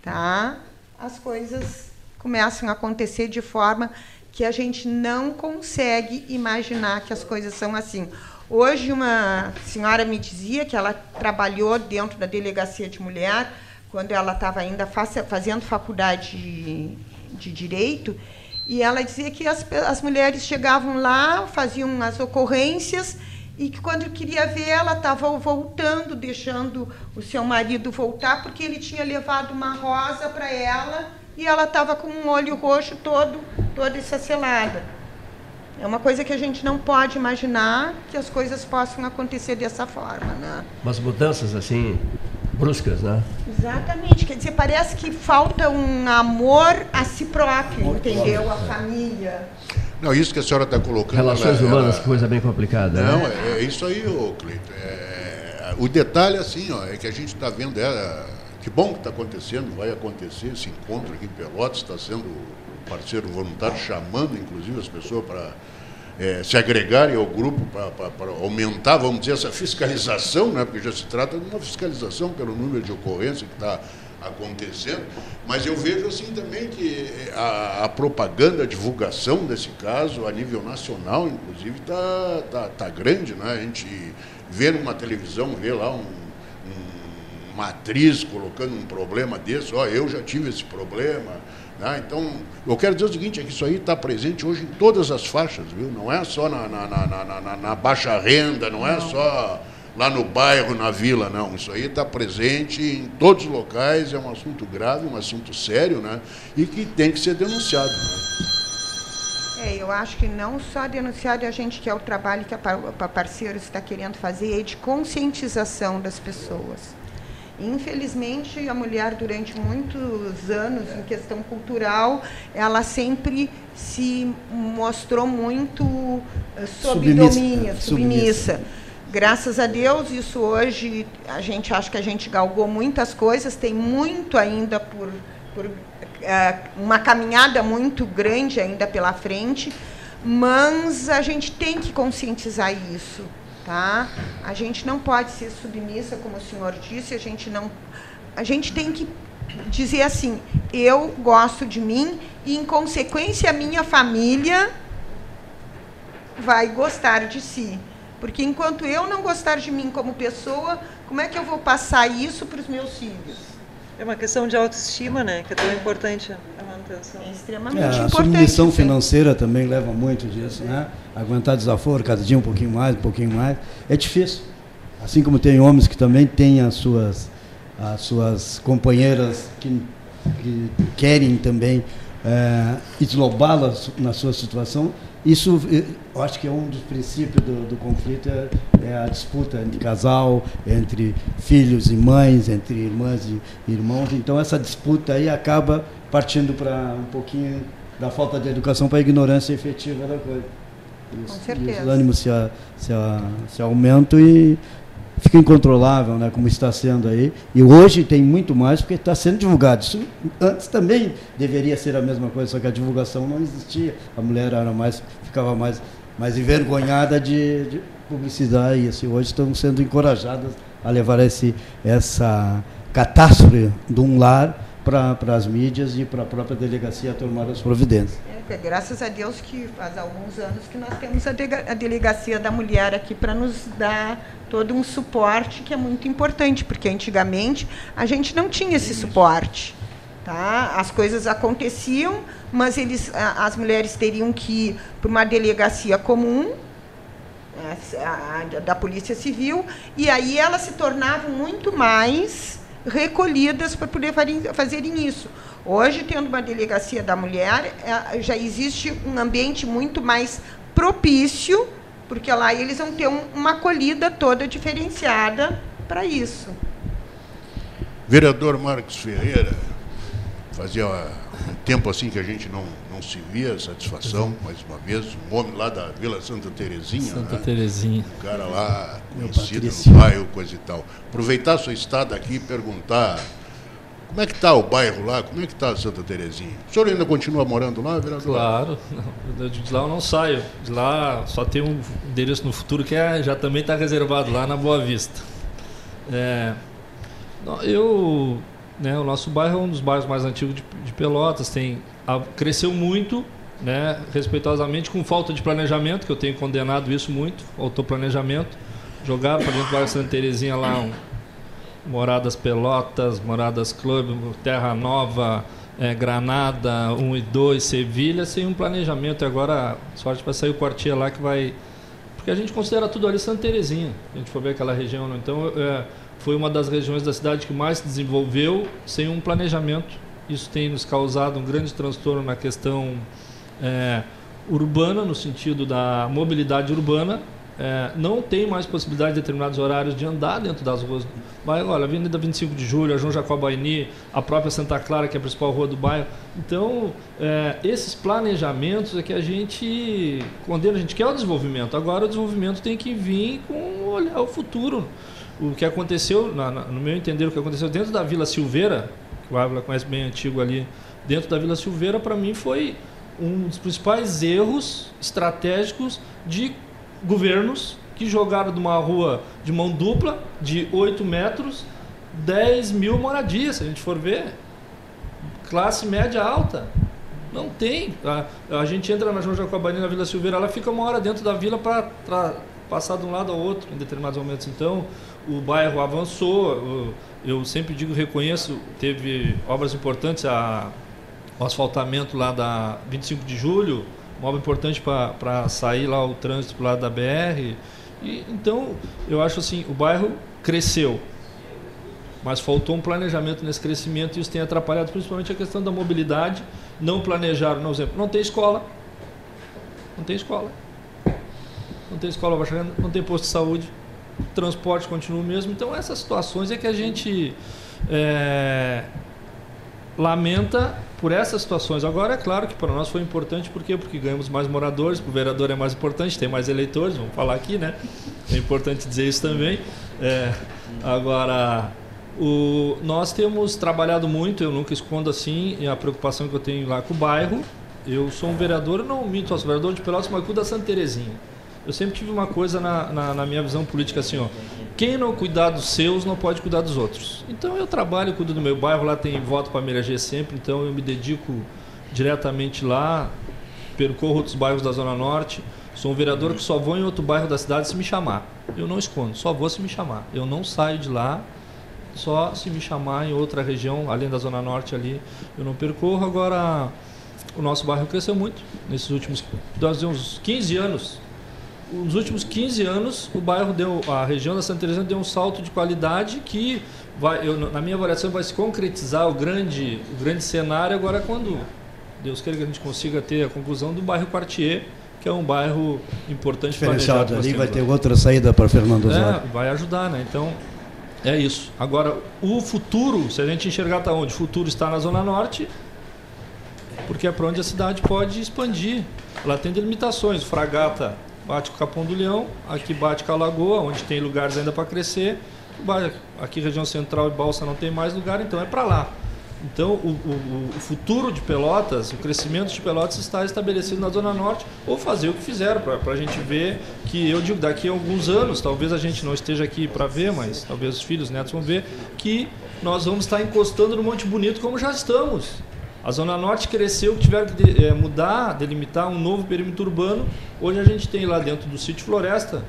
tá? as coisas começam a acontecer de forma que a gente não consegue imaginar que as coisas são assim. Hoje, uma senhora me dizia que ela trabalhou dentro da delegacia de mulher, quando ela estava ainda fazendo faculdade de, de direito, e ela dizia que as, as mulheres chegavam lá, faziam as ocorrências e que quando queria ver ela estava voltando, deixando o seu marido voltar porque ele tinha levado uma rosa para ela e ela estava com um olho roxo todo, toda esfacelada. É uma coisa que a gente não pode imaginar que as coisas possam acontecer dessa forma, né? Umas mudanças assim bruscas, né? Exatamente. Quer dizer, parece que falta um amor a si próprio, amor entendeu? A família. Não, isso que a senhora está colocando. Relações ela, humanas, ela... coisa bem complicada. Não, né? é, é, isso aí, ô Cleito. É, o detalhe, assim, ó, é que a gente está vendo. É, que bom que está acontecendo, vai acontecer esse encontro aqui em Pelotas, está sendo parceiro voluntário, chamando, inclusive, as pessoas para é, se agregarem ao grupo para aumentar, vamos dizer, essa fiscalização, né, porque já se trata de uma fiscalização pelo número de ocorrência que está acontecendo, mas eu vejo assim também que a, a propaganda, a divulgação desse caso, a nível nacional, inclusive, está tá, tá grande. Né? A gente vê numa televisão, vê lá um, um, uma colocando um problema desse, ó, oh, eu já tive esse problema. Né? Então, eu quero dizer o seguinte, é que isso aí está presente hoje em todas as faixas, viu? Não é só na, na, na, na, baixa renda, não, é não é só lá no bairro, na vila, não. Isso aí está presente em todos os locais, é um assunto grave, um assunto sério, né? E que tem que ser denunciado. Né? É, eu acho que não só denunciado, a gente quer o trabalho que a parceiro está querendo fazer é de conscientização das pessoas. Infelizmente, a mulher, durante muitos anos, em questão cultural, ela sempre se mostrou muito eh, sob submissa, domínio, submissa. submissa graças a Deus, isso hoje a gente acha que a gente galgou muitas coisas, tem muito ainda por, por é, uma caminhada muito grande ainda pela frente, mas a gente tem que conscientizar isso, tá? A gente não pode ser submissa, como o senhor disse, a gente não, a gente tem que dizer assim, eu gosto de mim e em consequência a minha família vai gostar de si. Porque enquanto eu não gostar de mim como pessoa, como é que eu vou passar isso para os meus filhos? É uma questão de autoestima, né? Que é tão importante a manutenção. É extremamente é, a importante. A submissão financeira também leva muito disso, né? Aguentar desaforo, cada dia um pouquinho mais, um pouquinho mais. É difícil. Assim como tem homens que também têm as suas, as suas companheiras que, que querem também é, isolá-las na sua situação, isso, eu acho que é um dos princípios do, do conflito, é, é, a disputa entre casal, entre filhos e mães, entre irmãs e irmãos. Então, essa disputa aí acaba partindo para um pouquinho da falta de educação para a ignorância efetiva da coisa. Isso, Com certeza. os ânimos se, se, se aumentam e fica incontrolável, né, como está sendo aí. E hoje tem muito mais porque está sendo divulgado. Isso antes também deveria ser a mesma coisa, só que a divulgação não existia. A mulher era mais, ficava mais, mais envergonhada de, de publicidade isso. E hoje estão sendo encorajadas a levar esse, essa catástrofe de um lar para as mídias e para a própria delegacia a tomar as providências. É, graças a Deus que faz alguns anos que nós temos a, de, a delegacia da mulher aqui para nos dar todo um suporte que é muito importante, porque antigamente a gente não tinha esse suporte. Tá? As coisas aconteciam, mas eles, as mulheres teriam que ir para uma delegacia comum da Polícia Civil, e aí elas se tornavam muito mais recolhidas para poder fazerem isso. Hoje, tendo uma delegacia da mulher, é, já existe um ambiente muito mais propício, porque lá eles vão ter um, uma acolhida toda diferenciada para isso. Vereador Marcos Ferreira, fazia um tempo assim que a gente não, não se via, satisfação, mais uma vez, um homem lá da Vila Santa Terezinha. Santa né? Terezinha. Um cara lá conhecido no bairro, coisa e tal. Aproveitar a sua estada aqui e perguntar como é que está o bairro lá, como é que está Santa Terezinha. O senhor ainda continua morando lá, vereador? Claro, de lá eu não saio. De lá só tem um endereço no futuro que é, já também está reservado lá na Boa Vista. É, eu né, o nosso bairro é um dos bairros mais antigos de, de Pelotas, tem, a, cresceu muito, né, respeitosamente, com falta de planejamento, que eu tenho condenado isso muito, autoplanejamento. Jogar para dentro do bairro Santa Terezinha lá, um, Moradas Pelotas, Moradas Clube, Terra Nova, é, Granada 1 e 2, Sevilha, sem um planejamento. Agora, sorte para sair o quartier lá que vai. Porque a gente considera tudo ali Santa Terezinha, a gente for ver aquela região. Então, é, foi uma das regiões da cidade que mais se desenvolveu sem um planejamento. Isso tem nos causado um grande transtorno na questão é, urbana, no sentido da mobilidade urbana. É, não tem mais possibilidade de determinados horários de andar dentro das ruas. Bairro, olha, Avenida 25 de Julho, a João Jacobaini, a própria Santa Clara, que é a principal rua do bairro. Então, é, esses planejamentos é que a gente, quando a gente quer o desenvolvimento, agora o desenvolvimento tem que vir com olhar o futuro o que aconteceu, na, na, no meu entender, o que aconteceu dentro da Vila Silveira, que o Ávila conhece bem antigo ali, dentro da Vila Silveira, para mim foi um dos principais erros estratégicos de governos que jogaram de uma rua de mão dupla, de 8 metros, 10 mil moradias, se a gente for ver. Classe média alta. Não tem. A, a gente entra na João Jacobani, na Vila Silveira, ela fica uma hora dentro da vila para passar de um lado ao outro em determinados momentos. Então, o bairro avançou. Eu sempre digo, reconheço, teve obras importantes, a, o asfaltamento lá da 25 de julho, uma obra importante para sair lá o trânsito para lado da BR. E, então, eu acho assim, o bairro cresceu, mas faltou um planejamento nesse crescimento e isso tem atrapalhado principalmente a questão da mobilidade. Não planejaram, por exemplo, não tem escola. Não tem escola. Não tem escola não tem posto de saúde, transporte continua o mesmo. Então essas situações é que a gente é, lamenta por essas situações. Agora, é claro que para nós foi importante, por quê? Porque ganhamos mais moradores, o vereador é mais importante, tem mais eleitores, vamos falar aqui, né? É importante dizer isso também. É, agora, o, nós temos trabalhado muito, eu nunca escondo assim a preocupação que eu tenho lá com o bairro. Eu sou um vereador, eu não minto, eu sou vereador de Pelotas, mas da Santa Terezinha. Eu sempre tive uma coisa na, na, na, minha visão política assim, ó. Quem não cuidar dos seus não pode cuidar dos outros. Então eu trabalho, cuido do meu bairro, lá tem voto para eleger sempre, então eu me dedico diretamente lá, percorro outros bairros da Zona Norte. Sou um vereador que só vou em outro bairro da cidade se me chamar. Eu não escondo, só vou se me chamar. Eu não saio de lá só se me chamar em outra região, além da Zona Norte ali, eu não percorro. Agora, o nosso bairro cresceu muito nesses últimos, nós uns 15 anos nos últimos 15 anos, o bairro deu, a região da Santa Teresa deu um salto de qualidade que, vai, eu, na minha avaliação, vai se concretizar o grande, o grande cenário agora quando Deus queira que a gente consiga ter a conclusão do bairro Quartier, que é um bairro importante Diferenciado ali vai ter outra saída para Fernando Osório. É, vai ajudar, né? Então, é isso. Agora, o futuro, se a gente enxergar está onde? O futuro está na Zona Norte, porque é para onde a cidade pode expandir. Ela tem delimitações. Fragata bate com o Capão do Leão, aqui bate com a Lagoa, onde tem lugares ainda para crescer. Aqui região central e Balsa não tem mais lugar, então é para lá. Então, o, o, o, futuro de Pelotas, o crescimento de Pelotas está estabelecido na Zona Norte, ou fazer o que fizeram, para a gente ver que, eu digo, daqui a alguns anos, talvez a gente não esteja aqui para ver, mas talvez os filhos, netos vão ver, que nós vamos estar encostando no Monte Bonito como já estamos. A Zona Norte cresceu, tiveram que de, é, mudar, delimitar um novo perímetro urbano. Hoje a gente tem lá dentro do sítio Floresta,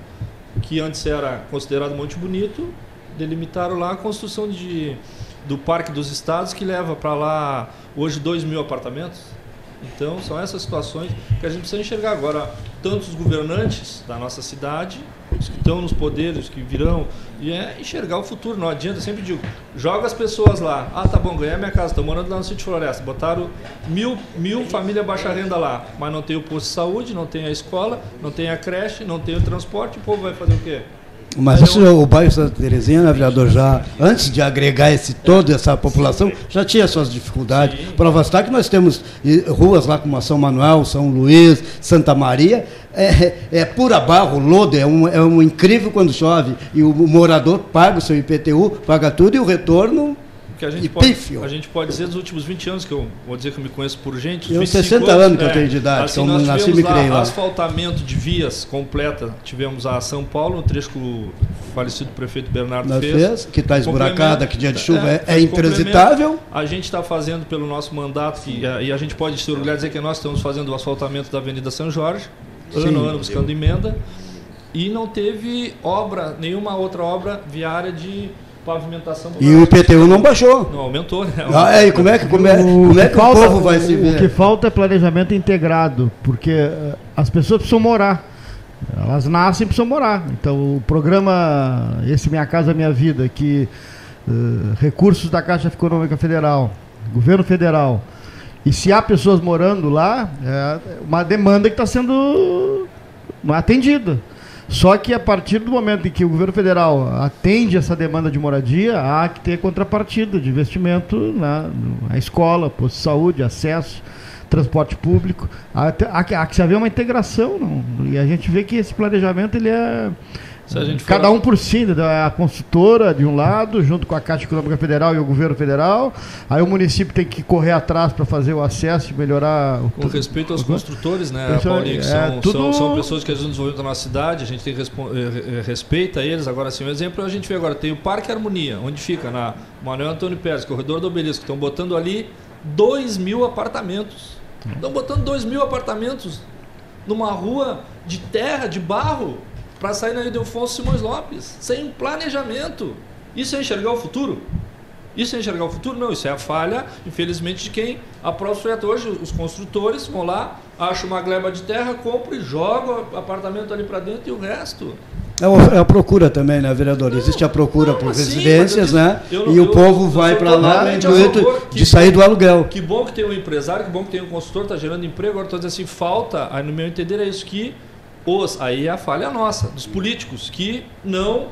que antes era considerado Monte Bonito, delimitaram lá a construção de, do Parque dos Estados, que leva para lá hoje 2 mil apartamentos. Então, são essas situações que a gente precisa enxergar. Agora, tanto os governantes da nossa cidade, os que estão nos poderes, que virão, e é enxergar o futuro. Não adianta, eu sempre digo, joga as pessoas lá. Ah, tá bom, ganhei minha casa, estou morando lá no sítio Floresta. Botaram mil, mil famílias baixa renda lá, mas não tem o posto de saúde, não tem a escola, não tem a creche, não tem o transporte, o povo vai fazer o quê? Mas isso, o bairro Santa Terezinha, né, vereador, já, antes de agregar esse, toda essa população, já tinha suas dificuldades. Prova está que nós temos ruas lá como São Manuel, São Luís, Santa Maria, é, é pura barro, lodo, é um, é um incrível quando chove. E o morador paga o seu IPTU, paga tudo e o retorno que a gente, pode, a gente pode dizer dos últimos 20 anos, que eu vou dizer que eu me conheço por gente. Eu 60 anos, anos que é, eu tenho de idade, assim, nós nasci me criei lá. asfaltamento de vias completa. Tivemos a São Paulo, um trecho que o falecido prefeito Bernardo fez, fez. Que está esburacada, que dia de chuva é, é, é intransitável. A gente está fazendo pelo nosso mandato, que, e a gente pode se orgulhar dizer que nós estamos fazendo o asfaltamento da Avenida São Jorge, ano a ano buscando emenda. E não teve obra, nenhuma outra obra viária de pavimentação. E o IPTU não baixou. Não aumentou, né? Ah, é, e como é que, como é, como é que falta, o povo vai se ver? O que falta é planejamento integrado, porque eh, as pessoas precisam morar. Elas nascem e precisam morar. Então, o programa Esse Minha Casa Minha Vida, que uh, recursos da Caixa Econômica Federal, governo federal, e se há pessoas morando lá, é uma demanda que está sendo atendida. Só que a partir do momento em que o governo federal atende essa demanda de moradia, há que ter contrapartida de investimento na, na escola, posto de saúde, acesso, transporte público. Há, há, há que haver uma integração. Não? E a gente vê que esse planejamento ele é, Cada um por si, né? a construtora de um lado, junto com a Caixa Econômica Federal e o governo federal. Aí o município tem que correr atrás para fazer o acesso e melhorar. O com respeito aos construtores, né, Paulinho? Que é, são, tudo... são, são, pessoas que ajudam o desenvolvimento da nossa cidade, a gente tem eh, eh, respeita eles. Agora, assim, um exemplo a gente vê agora: tem o Parque Harmonia, onde fica na Manuel Antônio Pérez, corredor do Obelisco, estão botando ali 2 mil apartamentos. Estão botando 2 mil apartamentos numa rua de terra, de barro para sair na Ildefonso Simões Lopes, sem planejamento. Isso é enxergar o futuro? Isso é enxergar o futuro? Não, isso é a falha, infelizmente, de quem aprova o projeto. Hoje, os construtores vão lá, acham uma gleba de terra, compram e jogam o apartamento ali para dentro e o resto. É, é a procura também, né, vereador? Não, Existe a procura não, por residências, sim, né? Eu, e eu, o povo vai para lá no intuito de sair do aluguel. Que bom que tem um empresário, que bom que tem um consultor, está gerando emprego. Agora estou dizendo assim, falta, aí no meu entender, é isso que os, aí é a falha nossa, dos políticos, que não.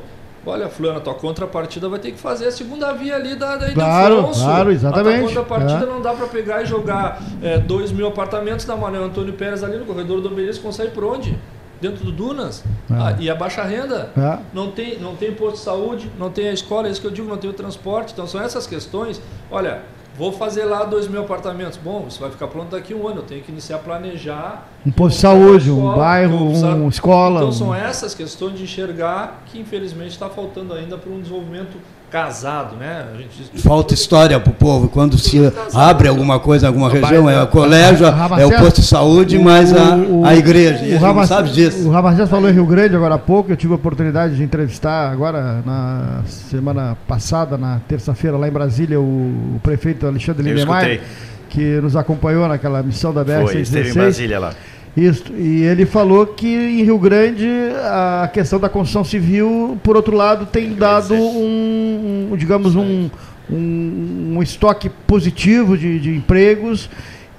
Olha, Fulano, a tua contrapartida vai ter que fazer a segunda via ali da, da Claro, claro, exatamente. A tua contrapartida é. não dá para pegar e jogar é, dois mil apartamentos da Manuel Antônio Pérez ali no corredor do Obelisco, consegue por onde? Dentro do Dunas. É. Ah, e a baixa renda. É. Não, tem, não tem posto de saúde, não tem a escola, é isso que eu digo, não tem o transporte. Então são essas questões. Olha, Vou fazer lá dois mil apartamentos. Bom, isso vai ficar pronto daqui a um ano. Eu tenho que iniciar a planejar. Um posto de saúde, escola, um bairro, uma escola. Então são essas questões de enxergar que infelizmente está faltando ainda para um desenvolvimento casado, né? Diz... Falta história para o povo. Quando se abre alguma coisa em alguma região, é o colégio, é o posto de saúde, mas a, a igreja. E o Ramacés, sabe disso. O Ramacés falou em Rio Grande agora há pouco. Eu tive a oportunidade de entrevistar agora, na semana passada, na terça-feira, lá em Brasília, o, o prefeito Alexandre Lindemeyer, que nos acompanhou naquela missão da BR-116. Foi, esteve em Brasília lá. Isso, e ele falou que em Rio Grande a questão da construção civil, por outro lado, tem dado um, um digamos, um, um, um estoque positivo de, de empregos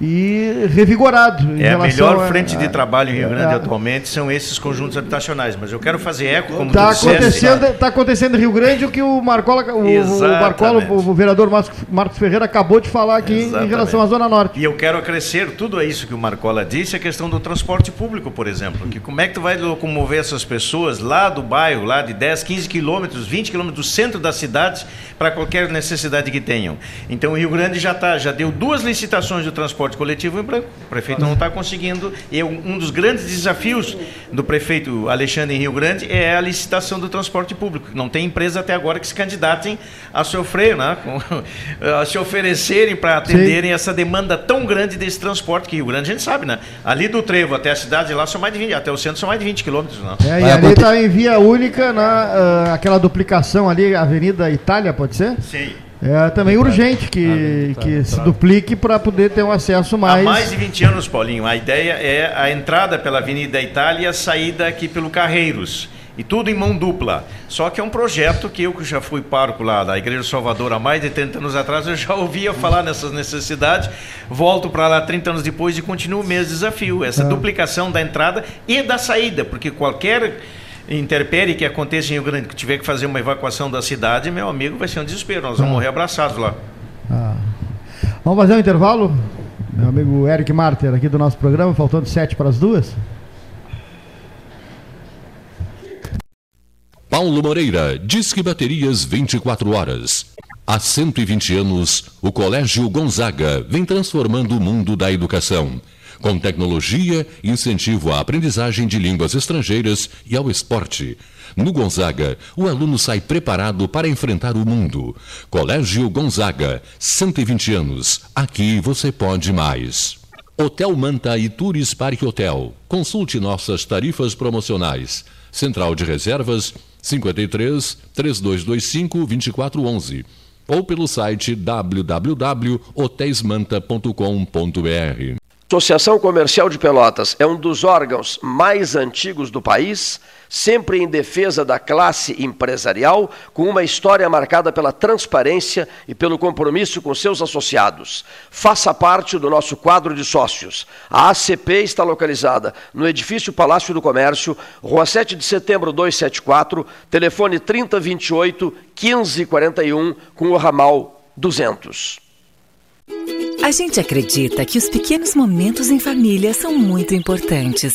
e revigorado. é a melhor frente a, de trabalho em Rio Grande a, atualmente são esses conjuntos habitacionais, mas eu quero fazer eco como está acontecendo Está acontecendo em Rio Grande o que o Marcola, o, o, Marcola, o vereador Marcos Ferreira acabou de falar aqui Exatamente. em relação à Zona Norte. E eu quero acrescer tudo isso que o Marcola disse, a questão do transporte público, por exemplo, que como é que tu vai locomover essas pessoas lá do bairro, lá de 10, 15 quilômetros, 20 quilômetros do centro das cidades para qualquer necessidade que tenham. Então o Rio Grande já, tá, já deu duas licitações de transporte coletivo em branco. O prefeito não está conseguindo. E um dos grandes desafios do prefeito Alexandre em Rio Grande é a licitação do transporte público. Não tem empresa até agora que se candidatem a sofrer, né? a se oferecerem para atenderem Sim. essa demanda tão grande desse transporte que Rio Grande a gente sabe, né? Ali do Trevo até a cidade lá são mais de 20, até o centro são mais de 20 quilômetros. Né? É, e ali está em via única, na, uh, aquela duplicação ali, Avenida Itália, pode ser? Sim. É também urgente que, ah, que se duplique para poder ter um acesso mais. Há mais de 20 anos, Paulinho, a ideia é a entrada pela Avenida Itália e a saída aqui pelo Carreiros. E tudo em mão dupla. Só que é um projeto que eu que já fui pároco lá da Igreja Salvador há mais de 30 anos atrás, eu já ouvia falar nessas necessidades. Volto para lá 30 anos depois e continuo o mesmo desafio. Essa é. duplicação da entrada e da saída, porque qualquer interpere que aconteça em Rio Grande, que tiver que fazer uma evacuação da cidade, meu amigo, vai ser um desespero. Nós vamos ah. morrer abraçados lá. Ah. Vamos fazer um intervalo? Meu amigo Eric Marter, aqui do nosso programa, faltando sete para as duas. Paulo Moreira, Disque Baterias 24 horas. Há 120 anos, o Colégio Gonzaga vem transformando o mundo da educação com tecnologia, incentivo à aprendizagem de línguas estrangeiras e ao esporte. No Gonzaga, o aluno sai preparado para enfrentar o mundo. Colégio Gonzaga, 120 anos. Aqui você pode mais. Hotel Manta e Tours Parque Hotel. Consulte nossas tarifas promocionais. Central de Reservas 53 3225 2411 ou pelo site www.hoteismanta.com.br. Associação Comercial de Pelotas é um dos órgãos mais antigos do país, sempre em defesa da classe empresarial, com uma história marcada pela transparência e pelo compromisso com seus associados. Faça parte do nosso quadro de sócios. A ACP está localizada no edifício Palácio do Comércio, Rua 7 de Setembro 274, telefone 3028 1541, com o ramal 200. A gente acredita que os pequenos momentos em família são muito importantes.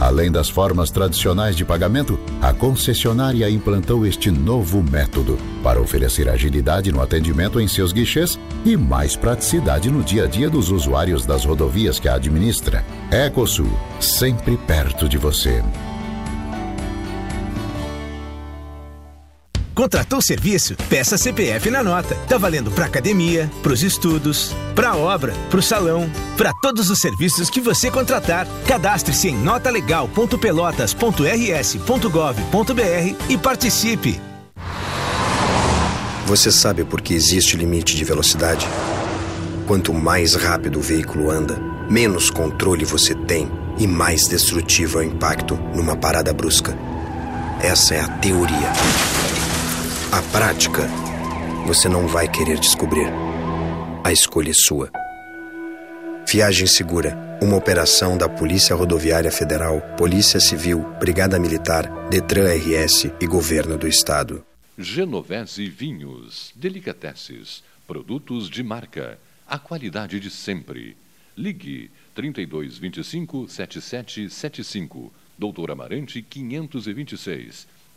Além das formas tradicionais de pagamento, a concessionária implantou este novo método para oferecer agilidade no atendimento em seus guichês e mais praticidade no dia a dia dos usuários das rodovias que a administra. Ecosul, sempre perto de você. Contratou serviço? Peça CPF na nota. Tá valendo para academia, para os estudos, para obra, para o salão, para todos os serviços que você contratar. Cadastre-se em notalegal.pelotas.rs.gov.br e participe. Você sabe por que existe limite de velocidade? Quanto mais rápido o veículo anda, menos controle você tem e mais destrutivo é o impacto numa parada brusca. Essa é a teoria. A prática, você não vai querer descobrir. A escolha é sua. Viagem Segura, uma operação da Polícia Rodoviária Federal, Polícia Civil, Brigada Militar, Detran RS e Governo do Estado. Genovese Vinhos, Delicateces, produtos de marca, a qualidade de sempre. Ligue 3225 7775, Doutor Amarante 526.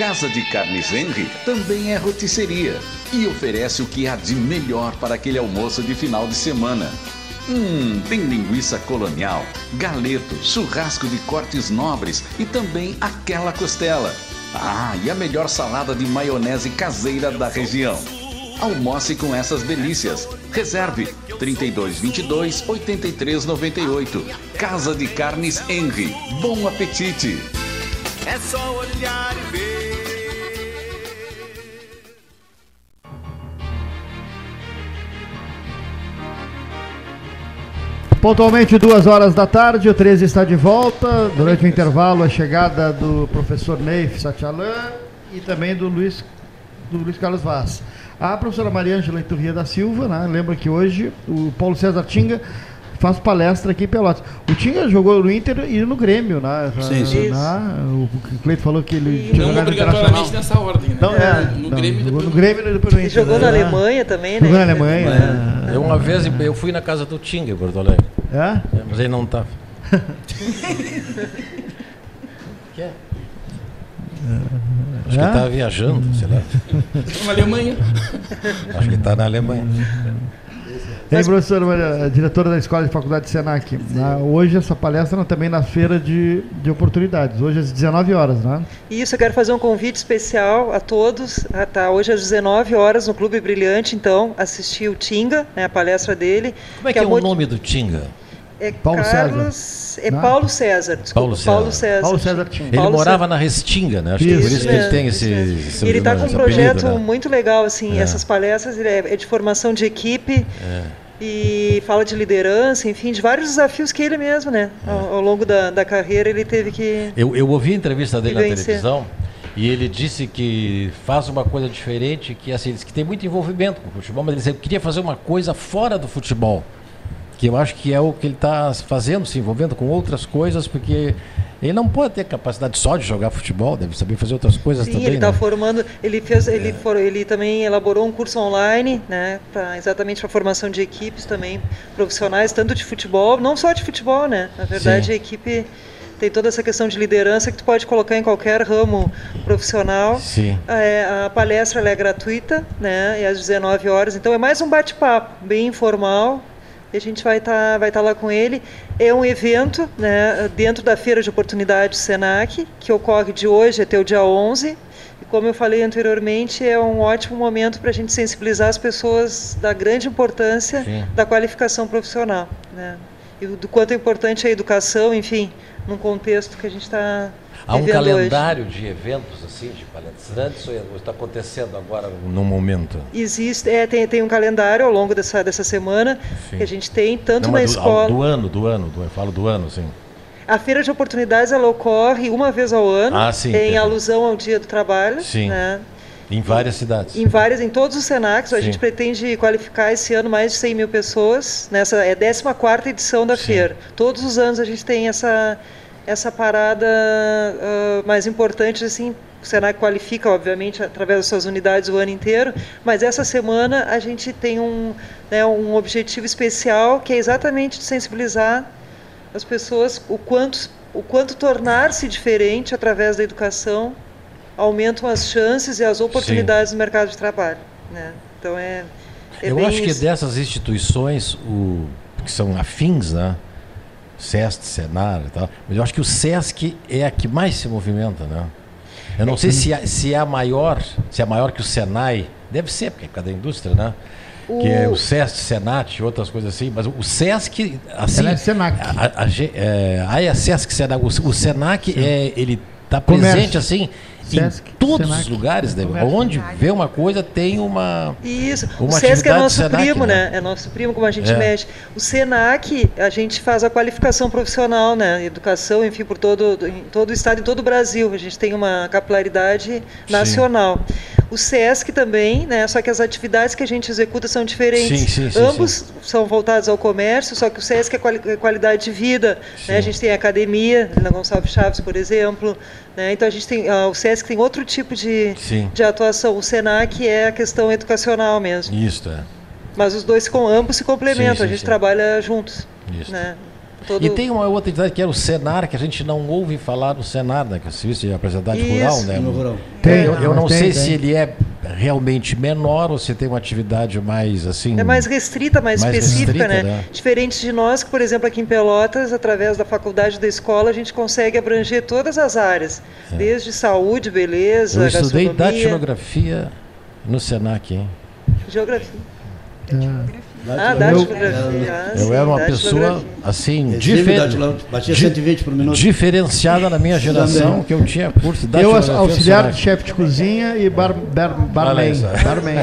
Casa de Carnes Henry também é rotisseria e oferece o que há de melhor para aquele almoço de final de semana. Hum, tem linguiça colonial, galeto, churrasco de cortes nobres e também aquela costela. Ah, e a melhor salada de maionese caseira da região. Almoce com essas delícias. Reserve 3222 8398. Casa de Carnes Henry. Bom apetite! É só olhar e ver. Pontualmente duas horas da tarde, o 13 está de volta. Durante o intervalo, a chegada do professor Neif Satchalan e também do Luiz, do Luiz Carlos Vaz. A professora Maria Ângela Iturria da Silva, né? lembra que hoje o Paulo César Tinga faz palestra aqui em Pelotas. O Tinga jogou no Inter e no Grêmio, né? Sim, sim. Né? O Cleito falou que ele E não obrigatoriamente nessa ordem, né? Não, é, no não, Grêmio e depois no Grêmio e depois no Inter. jogou na né? Alemanha também, né? Jogou na Alemanha. É. né? Eu uma vez eu fui na casa do Tinga em Porto Alegre. É? Mas ele não estava. que é? Acho que É? ele estava viajando, sei lá. Na Alemanha. Acho que está na Alemanha. E aí, professora, Maria, diretora da Escola de Faculdade de Senac, na- hoje essa palestra também na feira de, de oportunidades, hoje às 19 horas, né? Isso, eu quero fazer um convite especial a todos. Ah, tá, hoje às 19 horas no Clube Brilhante, então, assistir o Tinga, né, a palestra dele. Como é que é o moti- nome do Tinga? É Paulo Carlos, É Não? Paulo César, desculpa. Paulo César. Paulo César. Paulo César. Ele Paulo morava César. na Restinga, né? Acho que por isso que ele tem esse. esse Ele está com um projeto apelido, né? muito legal, assim, É. essas palestras, ele é, é de formação de equipe É. e fala de liderança, enfim, de vários desafios que ele mesmo, né, ao, ao longo da, da carreira, ele teve que... Eu, eu ouvi a entrevista dele na televisão e ele disse que faz uma coisa diferente, que assim, diz que tem muito envolvimento com o futebol, mas ele disse que queria fazer uma coisa fora do futebol. Que eu acho que é o que ele está fazendo, se envolvendo com outras coisas, porque ele não pode ter capacidade só de jogar futebol, deve saber fazer outras coisas Sim, também. ele está né? formando, ele fez, ele, for, ele também elaborou um curso online, né, pra, exatamente para formação de equipes também profissionais, tanto de futebol, não só de futebol, né, na verdade Sim. a equipe tem toda essa questão de liderança que tu pode colocar em qualquer ramo profissional. Sim. É, a palestra é gratuita, né, e às 19 horas, então é mais um bate-papo bem informal. E a gente vai estar vai tá lá com ele. É um evento né, dentro da Feira de Oportunidades Senac, que ocorre de hoje até o dia 11. E como eu falei anteriormente, é um ótimo momento para a gente sensibilizar as pessoas da grande importância Sim. da qualificação profissional. Né? E do quanto é importante a educação, enfim, num contexto que a gente está Há um calendário de eventos assim, de palestrantes, ou está acontecendo agora no momento? Existe, é, tem, tem um calendário ao longo dessa, dessa semana Sim. que a gente tem, tanto Não, na do, escola. Do ano, do ano, do, eu falo do ano, sim. A Feira de Oportunidades ela ocorre uma vez ao ano, Ah, sim, em entendi. alusão ao Dia do Trabalho. Sim. Né? Em várias cidades. Em várias, em todos os Senacs, a Sim. gente pretende qualificar esse ano mais de 100 mil pessoas. Nessa é a 14 edição da feira. Todos os anos a gente tem essa essa parada ah, mais importante assim. O Senac qualifica, obviamente, através das suas unidades o ano inteiro, mas essa semana a gente tem um, né, um objetivo especial que é exatamente de sensibilizar as pessoas o quanto, o quanto tornar-se diferente através da educação aumentam as chances e as oportunidades no mercado de trabalho. Né? Então é, é eu acho que isso. dessas instituições, o, que são afins, né? SESC, Senar e tal, mas eu acho que o SESC é a que mais se movimenta, né? Eu não sei se é, se é a maior, se é maior que o Senai, deve ser, porque é por causa da indústria, né? Que é o SESC, Senat e outras coisas assim, mas o SESC, assim... Ela é Senac. A, a, ge- é, aí é SESC, Senac, o, o Senac, é, ele está Comércio. presente, assim, Sesc, em todos Senac, os lugares, né? onde vê uma coisa tem uma Isso. uma o SESC é nosso Senac, primo, né? É nosso primo, como a gente É. mexe. O SENAC, a gente faz a qualificação profissional, né? Educação, enfim, por todo, em todo o estado, em todo o Brasil. A gente tem uma capilaridade nacional. O SESC também, né? Só que as atividades que a gente executa são diferentes. Sim, sim, sim, Ambos são voltados ao comércio, só que o SESC é quali- é qualidade de vida. Né? A gente tem a academia, na Gonçalves Chaves, por exemplo. Né? Então a gente tem. ah, o SESC tem outro tipo de, Sim. de atuação. O SENAC é a questão educacional mesmo. Isso, é. Mas os dois com ambos se complementam, Sim, sim, a gente sim. trabalha juntos. Isso. Né? Todo- E tem uma outra entidade que era o Senar, que a gente não ouve falar do Senar, né? Que é o Serviço de Representante Isso. Rural, né? No rural. Tem, eu, eu não tem, sei tem. se ele é realmente menor ou se tem uma atividade mais assim. É mais restrita, mais, mais específica, restrita, né? né? Diferente de nós, que, por exemplo, aqui em Pelotas, através da faculdade da escola, a gente consegue abranger todas as áreas, desde saúde, beleza, É. Eu estudei datilografia no Senac, hein? geografia. Ah, Ah, Eu- ah, Eu era uma datilografia. pessoa assim, Exímio difer- datilografia, batia di- 120 por minuto. diferenciada na minha geração, que eu tinha curso de Eu, auxiliar de chefe de cozinha e bar, bar, barman. barman.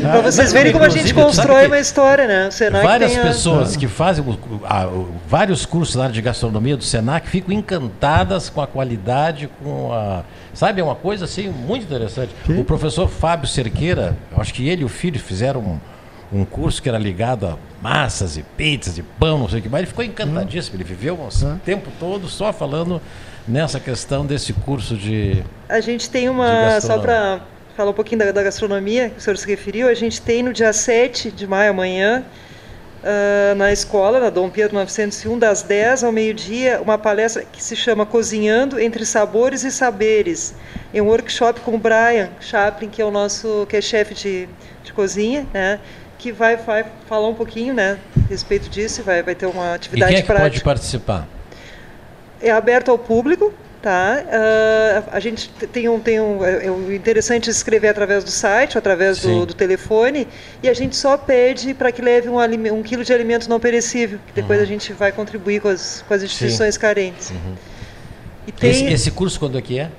Para vocês verem como a gente constrói uma história, né? O Senac Várias tem a- pessoas que fazem o- a- o- vários cursos na área de gastronomia do Senac ficam encantadas com a qualidade, com a. Sabe, é uma coisa assim muito interessante. O professor Fábio Cerqueira, acho que ele e o filho fizeram um, um curso que era ligado a massas e pizzas e pão, não sei o que mais. Ele ficou encantadíssimo. Ele viveu o tempo todo só falando nessa questão desse curso de. A gente tem uma, só para falar um pouquinho da, da gastronomia, que o senhor se referiu, a gente tem no dia 7 de maio, amanhã, ah, na escola, na Dom Pedro 901, das 10 ao meio-dia, uma palestra que se chama Cozinhando entre Sabores e Saberes. É um workshop com o Brian Chaplin, que é o nosso, que é chefe de, de cozinha, né? Que vai, vai falar um pouquinho né, a respeito disso, e vai, vai ter uma E atividade quem é que prática pode participar? é aberto ao público, tá? Ah, a gente tem um, tem um, é, é interessante escrever através do site, através Sim. do, do telefone, e a gente só pede para que leve um, um quilo de alimento não perecível, que depois a gente vai contribuir com as, com as instituições carentes. E tem Esse, esse curso quando é que é?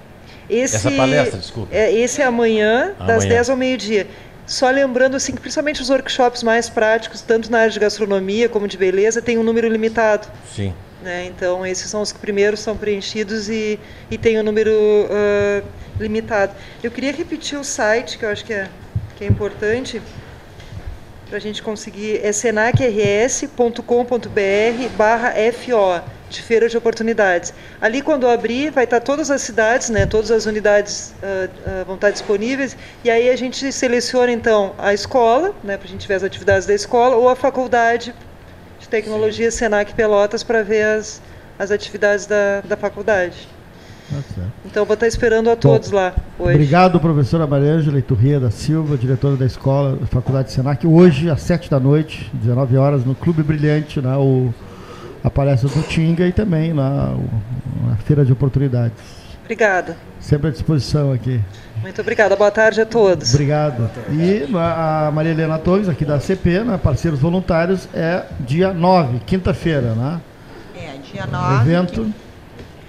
esse, essa palestra, desculpa. É, esse é amanhã, das Amanhã. 10 ao meio-dia. Só lembrando assim que principalmente os workshops mais práticos, tanto na área de gastronomia como de beleza, tem um número limitado. Sim. né? Então, esses são os que primeiros são preenchidos e, e tem um número ah, limitado. Eu queria repetir o site, que eu acho que é, que é importante, para a gente conseguir. É senacrs.com.br barra FO, de Feira de Oportunidades. Ali, quando abrir, vai estar todas as cidades, né? todas as unidades ah, ah, vão estar disponíveis, e aí a gente seleciona, então, a escola, né? para a gente ver as atividades da escola, ou a faculdade de tecnologia Senac Pelotas para ver as, as atividades da, da faculdade. Então vou estar esperando a todos lá hoje. Obrigado, professora Mariângela Iturria da Silva, diretora da escola da Faculdade Senac. Hoje, às 7 da noite, 19 horas, no Clube Brilhante, né, o, a palestra do Tinga e também lá a Feira de Oportunidades. Obrigada. Sempre à disposição aqui. Muito obrigada. Boa tarde a todos. Obrigado. E a a Maria Helena Torres, aqui da CP, né, parceiros voluntários, é dia 9, quinta-feira, né? É, dia O 9. evento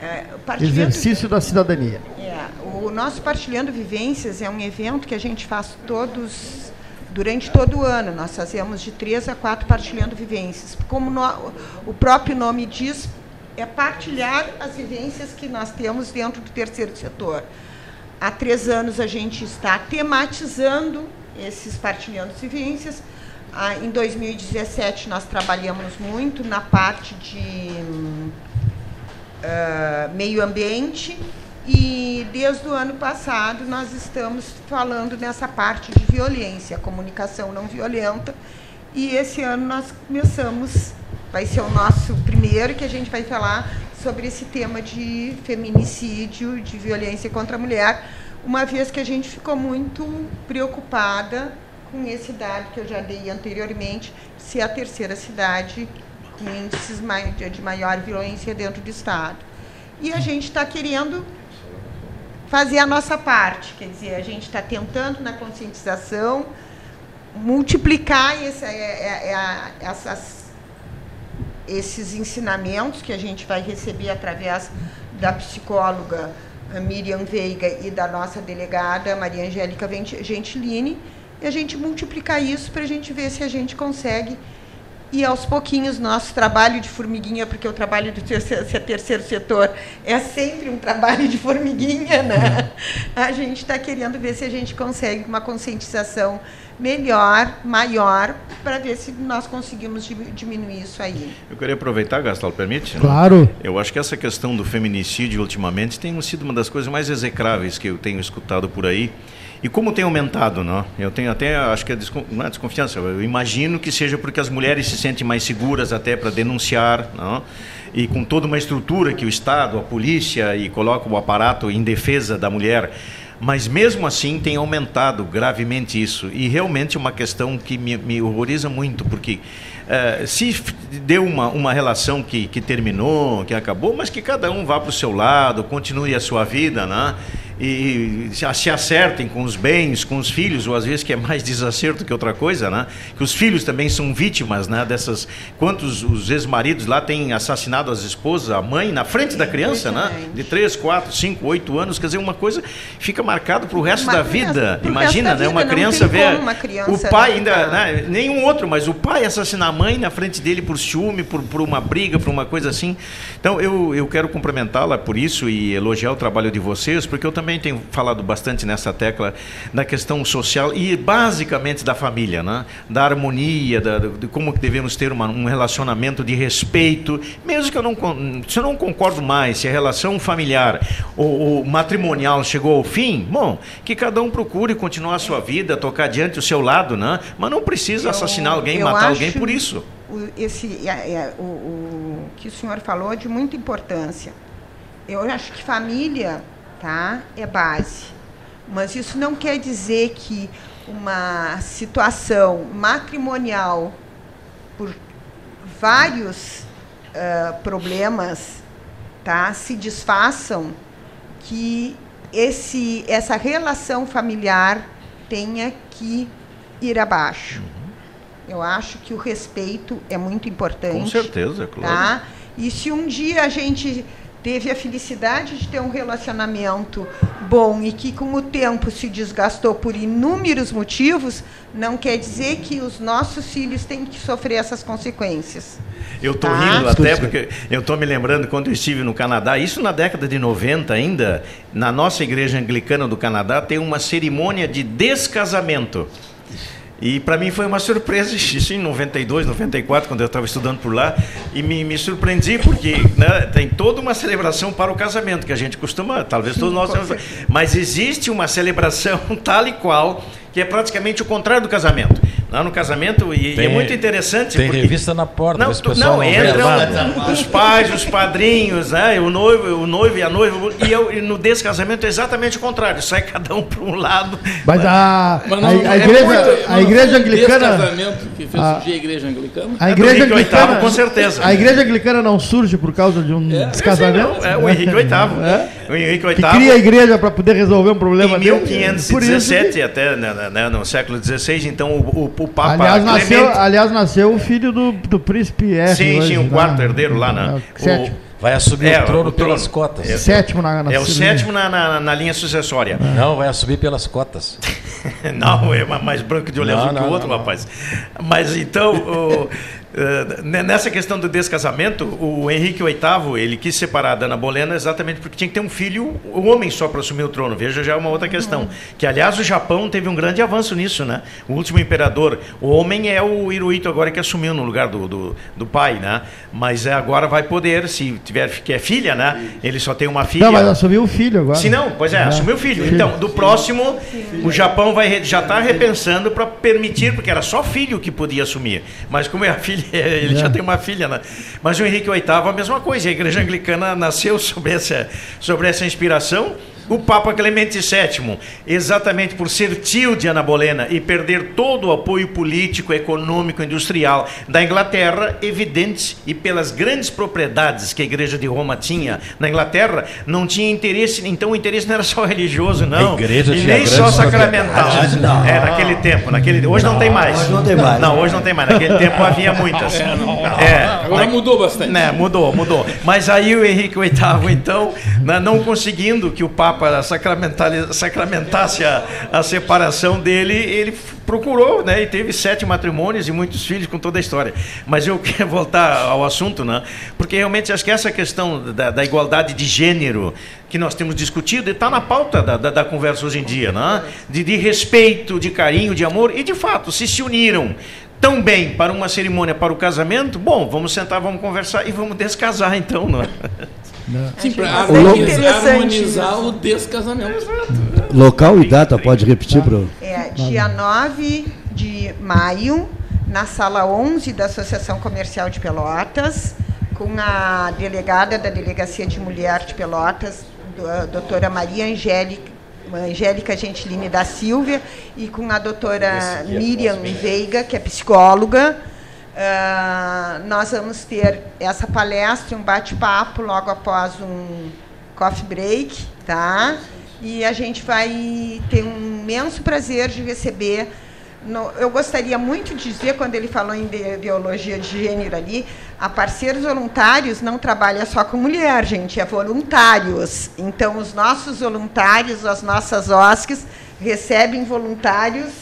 É, partilhando- Exercício da Cidadania. É, o nosso Partilhando Vivências é um evento que a gente faz todos, durante todo o ano. Nós fazemos de três a quatro Partilhando Vivências. Como no- o próprio nome diz, é partilhar as vivências que nós temos dentro do terceiro setor. Há três anos a gente está tematizando esses Partilhando Vivências. Ah, em 2017 nós trabalhamos muito na parte de ah, meio ambiente. E desde o ano passado nós estamos falando nessa parte de violência, comunicação não violenta. E esse ano nós começamos, vai ser o nosso primeiro que a gente vai falar sobre esse tema de feminicídio, de violência contra a mulher, uma vez que a gente ficou muito preocupada com esse dado que eu já dei anteriormente, ser a terceira cidade com índices de maior violência dentro do Estado. E a gente está querendo fazer a nossa parte, quer dizer, a gente está tentando na conscientização multiplicar é- é- é essas, esses ensinamentos que a gente vai receber através da psicóloga Miriam Veiga e da nossa delegada Maria Angélica Gentilini, e a gente multiplicar isso para a gente ver se a gente consegue e aos pouquinhos nosso trabalho de formiguinha, porque o trabalho do terceiro, terceiro setor é sempre um trabalho de formiguinha, né? A gente está querendo ver se a gente consegue uma conscientização melhor, maior, para ver se nós conseguimos diminuir isso aí. Eu queria aproveitar, Gastal, permite? Claro. Eu acho que essa questão do feminicídio ultimamente tem sido uma das coisas mais execráveis que eu tenho escutado por aí. E como tem aumentado, não? Eu tenho até, acho que é descon, não é desconfiança, eu imagino que seja porque as mulheres se sentem mais seguras até para denunciar, não? E com toda uma estrutura que o Estado, a polícia e coloca o aparato em defesa da mulher, mas mesmo assim tem aumentado gravemente isso. E realmente é uma questão que me, me horroriza muito, porque uh, se deu uma, uma relação que, que terminou, que acabou, mas que cada um vá para o seu lado, continue a sua vida, né? E se acertem com os bens, com os filhos, ou às vezes que é mais desacerto que outra coisa, né? Que os filhos também são vítimas, né? Dessas quantos os ex-maridos lá têm assassinado as esposas, a mãe na frente da criança, né? De 3, 4, 5, 8 anos, quer dizer, uma coisa fica marcada para o resto da vida. Imagina, né? Uma criança ver o pai ainda, né? nenhum outro, mas o pai assassinar a mãe na frente dele por ciúme, por, por uma briga, por uma coisa assim. Então eu, eu quero cumprimentá-la por isso e elogiar o trabalho de vocês, porque eu também também tenho falado bastante nessa tecla da questão social e basicamente da família, né? da harmonia, da, de como devemos ter uma, um relacionamento de respeito, mesmo que eu não, se eu não concordo mais, se a relação familiar ou, ou matrimonial chegou ao fim, bom, que cada um procure continuar a sua vida, tocar adiante o seu lado, né? mas não precisa eu, assassinar alguém, matar alguém por isso. Esse, é, é, o, o que o senhor falou é de muita importância. Eu acho que família tá? É base. Mas isso não quer dizer que uma situação matrimonial por vários uh, problemas tá, se desfaçam, que esse, essa relação familiar tenha que ir abaixo. Uhum. Eu acho que o respeito é muito importante. Com certeza, claro. Tá? E se um dia a gente teve a felicidade de ter um relacionamento bom e que com o tempo se desgastou por inúmeros motivos, não quer dizer que os nossos filhos têm que sofrer essas consequências. Eu estou tá? rindo até porque eu estou me lembrando quando eu estive no Canadá, isso na década de 90 ainda, na nossa igreja anglicana do Canadá tem uma cerimônia de descasamento. E para mim foi uma surpresa, isso em 92, 94, quando eu estava estudando por lá, e me, me surpreendi porque né, tem toda uma celebração para o casamento, que a gente costuma, talvez todos nós... Mas existe uma celebração tal e qual, que é praticamente o contrário do casamento lá no casamento e, tem, é muito interessante. Tem porque... revista na porta. Não, tu, não, não entram os pais, os padrinhos, né, o noivo, o noivo e a noiva e, eu, e no descasamento é exatamente o contrário. Sai cada um para um lado. Mas a, Mas não, a, a, é igreja, muito, a igreja anglicana. casamento que fez a, a igreja anglicana. A igreja é anglicana, com certeza. A igreja anglicana não surge por causa de um é, descasamento. É, o Henrique VIII. É. O Henrique VIII. Que cria a igreja para poder resolver um problema. Em 1517 que... até né, né, no século XVI, então o, o o Papa aliás, nasceu, aliás, nasceu o filho do, do príncipe R. Sim, hoje, sim, o quarto né? herdeiro lá, né? O, Vai assumir é, o trono o pelas cotas. É, sétimo na, na É o sétimo na, na, na, linha sucessória. É. Não, vai assumir pelas cotas. não, é mais branco de olho azul que o outro, não, rapaz. Mas então, o, nessa questão do descasamento, o Henrique VIII ele quis separar a Dana Bolena exatamente porque tinha que ter um filho, um homem só para assumir o trono. Veja já é uma outra questão. Uhum. Que aliás o Japão teve um grande avanço nisso, né? O último imperador, o homem é o Hirohito agora que assumiu no lugar do, do, do pai, né? Mas é, agora vai poder, se tiver que é filha, né? Ele só tem uma filha. Não, mas assumiu o filho agora. Se não, pois é, é. assumiu o filho. filho. Então, do próximo, o Japão vai já está repensando para permitir, porque era só filho que podia assumir. Mas como é a filha ele é. já tem uma filha, né? Mas o Henrique VIII a mesma coisa. A igreja anglicana nasceu sobre essa, sobre essa inspiração o Papa Clemente VII, exatamente por ser tio de Ana Bolena e perder todo o apoio político, econômico, industrial da Inglaterra, evidente, e pelas grandes propriedades que a Igreja de Roma tinha na Inglaterra, não tinha interesse, então o interesse não era só religioso, não. A igreja e nem só sacramental. Não. É, naquele tempo. Naquele, hoje não, não tem mais. Hoje não tem mais. Não, hoje não tem mais. Naquele tempo havia muitas. É, É, Agora mudou bastante. Né, mudou, mudou. Mas aí o Henrique VIII, então, né, não conseguindo que o Papa sacramentali- sacramentasse a, a separação dele, ele procurou, né? E teve sete matrimônios e muitos filhos com toda a história. Mas eu quero voltar ao assunto, né? Porque realmente acho que essa questão da, da igualdade de gênero que nós temos discutido está na pauta da, da, da conversa hoje em dia, né? De, de respeito, de carinho, de amor, e de fato, se se uniram tão bem para uma cerimônia, para o casamento, bom, vamos sentar, vamos conversar e vamos descasar então, não é? Sim, para harmonizar, harmonizar o descasamento. Local e data, pode repetir, Bruno? É, dia 9 de maio, na sala 11 da Associação Comercial de Pelotas, com a delegada da Delegacia de Mulher de Pelotas, a doutora Maria Angélica, Angélica Gentilini da Silva, e com a doutora Miriam Veiga, que é psicóloga. Ah, nós vamos ter essa palestra, um bate-papo logo após um coffee break, tá? E a gente vai ter um imenso prazer de receber. no- eu gostaria muito de dizer, quando ele falou em de- biologia de gênero ali, a parceiros voluntários não trabalha só com mulher, gente, é voluntários. Então, os nossos voluntários, as nossas OSCs, recebem voluntários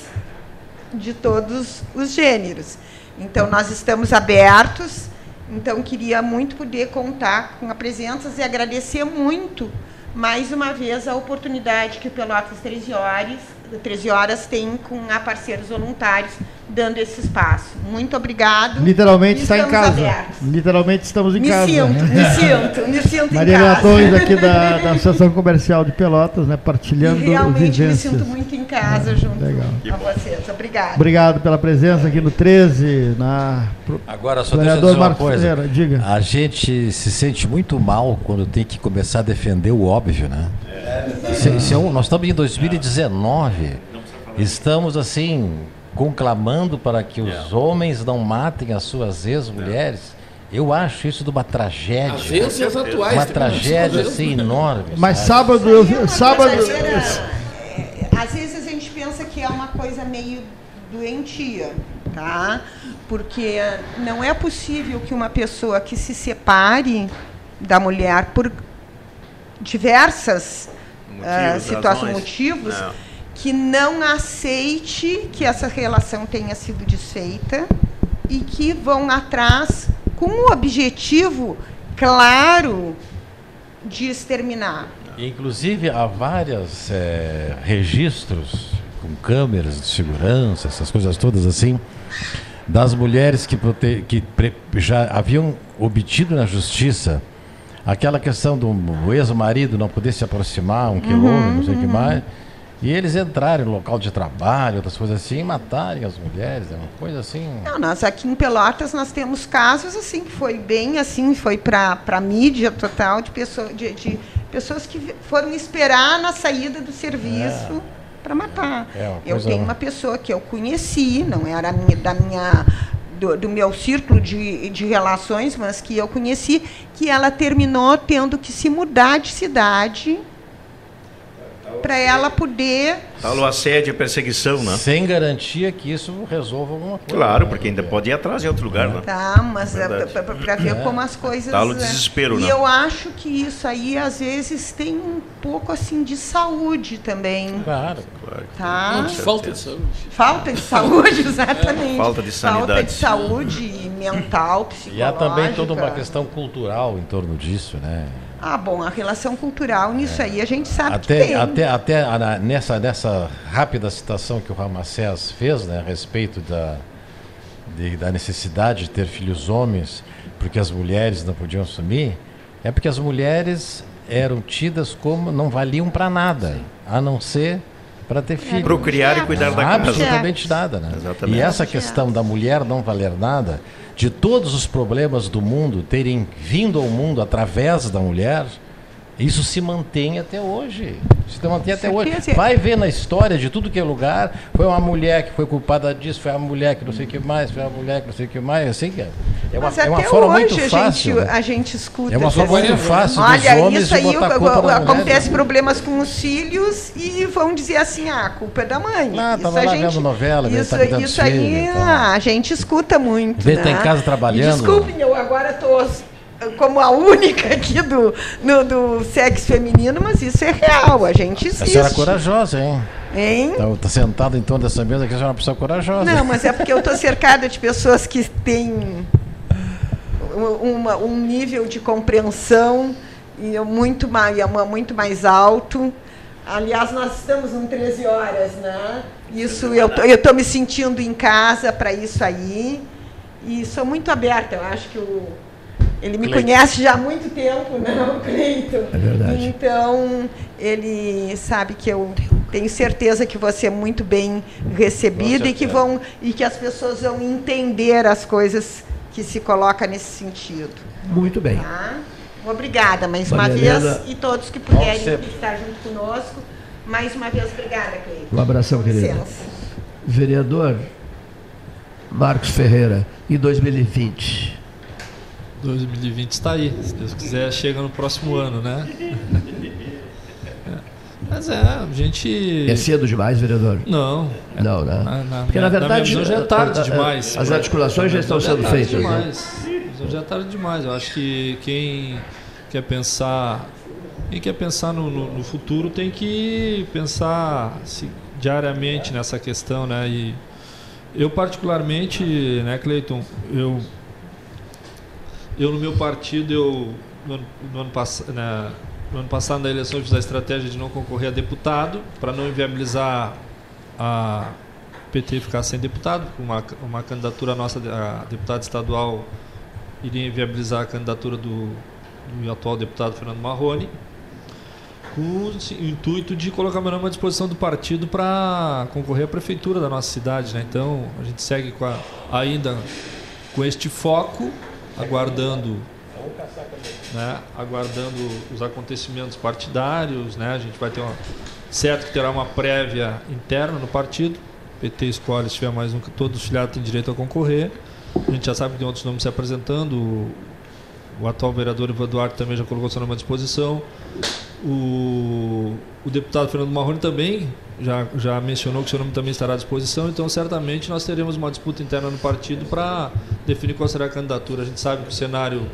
de todos os gêneros. Então, nós estamos abertos. Então, queria muito poder contar com a presença e agradecer muito, mais uma vez, a oportunidade que o Pelotas 13 Horas, 13 horas tem com a parceiros voluntários, dando esse espaço. Muito obrigado. Literalmente está em estamos casa. abertos. Literalmente estamos em Me casa. sinto, me sinto, me sinto em Maria casa. Antônio aqui da, da Associação Comercial de Pelotas, né, partilhando E realmente me vivências. sinto muito em casa junto Legal. a vocês. Obrigada. Obrigado pela presença aqui no 13, na pro- Agora, só deixa eu dizer uma Marcos coisa. Ferreira, diga. A gente se sente muito mal quando tem que começar a defender o óbvio, né? É- isso é um- nós estamos em 2019. Estamos, assim, conclamando para que os homens não matem as suas ex-mulheres. Eu acho isso de uma tragédia. Às vezes, as atuais, Uma tragédia, muitas assim, enorme. Mas sabe? sábado, eu, sábado, É, Às vezes a gente pensa que é uma coisa meio doentia, tá? Porque não é possível que uma pessoa que se separe da mulher por diversas Motivos, situações, razões. motivos, Não. que não aceite que essa relação tenha sido desfeita e que vão atrás com o objetivo claro de exterminar. Inclusive, há vários eh, registros com câmeras de segurança, essas coisas todas assim, das mulheres que, que já haviam obtido na justiça aquela questão do ex-marido não poder se aproximar um quilômetro, não sei o que mais, e eles entrarem no local de trabalho, outras coisas assim, e matarem as mulheres, é uma coisa assim. Não, nós aqui em Pelotas nós temos casos assim que foi bem assim, foi para a mídia total de, pessoa, de, de pessoas que foram esperar na saída do serviço para matar. É uma eu tenho uma pessoa que eu conheci, não era minha- da minha do, do meu círculo de, de relações, mas que eu conheci, que ela terminou tendo que se mudar de cidade para ela poder Tal o assédio e perseguição, né? Sem garantia que isso resolva alguma coisa. Claro, né? porque ainda pode ir atrás em outro lugar, né? Tá, mas Verdade. para ver É. como as coisas. Tá no é, desespero, E né? eu acho que isso aí, às vezes, tem um pouco assim de saúde também. Claro, claro. Tá? Não, falta de saúde. Falta de saúde, exatamente. Falta de Falta sanidade. de saúde mental, psicológica. E há também toda uma questão cultural em torno disso, né? Ah, bom, a relação cultural nisso aí a gente sabe que Até, tem. até, até nessa, nessa rápida citação que o Ramacés fez né, a respeito da, de- da necessidade de ter filhos homens, porque as mulheres não podiam assumir, é porque as mulheres eram tidas como não valiam para nada, a não ser para ter filhos. Procriar e cuidar da casa. Absolutamente nada. Né? Exatamente. E essa questão da mulher não valer nada, de todos os problemas do mundo terem vindo ao mundo através da mulher, Isso se mantém até hoje. Se mantém até hoje. Vai ver na história de tudo que é lugar. Foi uma mulher que foi culpada disso, foi uma mulher que não sei o que mais, foi uma mulher que não sei o que mais. Assim que é, é uma, Mas é uma até forma hoje muito a fácil. gente, né? a gente escuta. É uma forma muito fácil dos Olha, homens isso de aí a acontece né? problemas com os filhos e vão dizer assim, ah, a culpa é da mãe. Ah, isso tava a lá gente, vendo novela, ele isso, tá isso aí então. a gente escuta muito. Vê, né? tá em casa trabalhando. E Desculpem, eu agora estou como a única aqui do, no- do sexo feminino, mas isso é real, a gente A existe. senhora é corajosa, hein? Hein? Tá, tá sentada em torno dessa mesa que a senhora é uma pessoa corajosa. Não, mas é porque eu estou cercada de pessoas que têm um- uma- um nível de compreensão muito mais, é muito mais alto. Aliás, nós estamos em 13 horas, né? Isso, eu estou me sentindo em casa para isso aí. E sou muito aberta. Eu acho que o, ele me conhece já há muito tempo, né, o Cleiton? É verdade. Então, ele sabe que eu tenho certeza que você é muito bem recebido e que, vão, e que as pessoas vão entender as coisas que se coloca nesse sentido. Muito bem. Tá? Obrigada mais uma Maria vez Helena. e todos que puderem estar junto conosco. Mais uma vez, obrigada, Cleiton. Um abração, querida. Vereador Marcos Ferreira, em 2020. 2020 está aí. Se Deus quiser, chega no próximo ano, né? É. Mas é, a gente. É cedo demais, vereador? Não. Não, né? Na- na- Porque, na na verdade, visão, já é tarde a- demais. as articulações já estão Na sendo é feitas, né? Demais. Na visão, Já é tarde demais. Eu acho que quem quer pensar. Quem quer pensar no, no- no futuro tem que pensar se- diariamente nessa questão, né? E eu particularmente, né, Cleiton, eu eu no meu partido eu no, ano- no ano passado no ano passado na eleição eu fiz a estratégia de não concorrer a deputado para não inviabilizar a PT ficar sem deputado uma, uma candidatura nossa a deputado estadual iria inviabilizar a candidatura do, do atual deputado Fernando Marrone com o intuito de colocar meu nome à disposição do partido para concorrer à prefeitura da nossa cidade, né? Então a gente segue com a- ainda com este foco, aguardando, né? Aguardando os acontecimentos partidários, né? A gente vai ter uma certo que terá uma prévia interna no partido. PT escolhe se tiver mais um, todos os filiados têm direito a concorrer. A gente já sabe que tem outros nomes se apresentando. O, o atual vereador Ivan Duarte também já colocou seu nome à disposição. O, o deputado Fernando Marrone também já, já mencionou que seu nome também estará à disposição, então certamente nós teremos uma disputa interna no partido para definir qual será a candidatura. A gente sabe que o cenário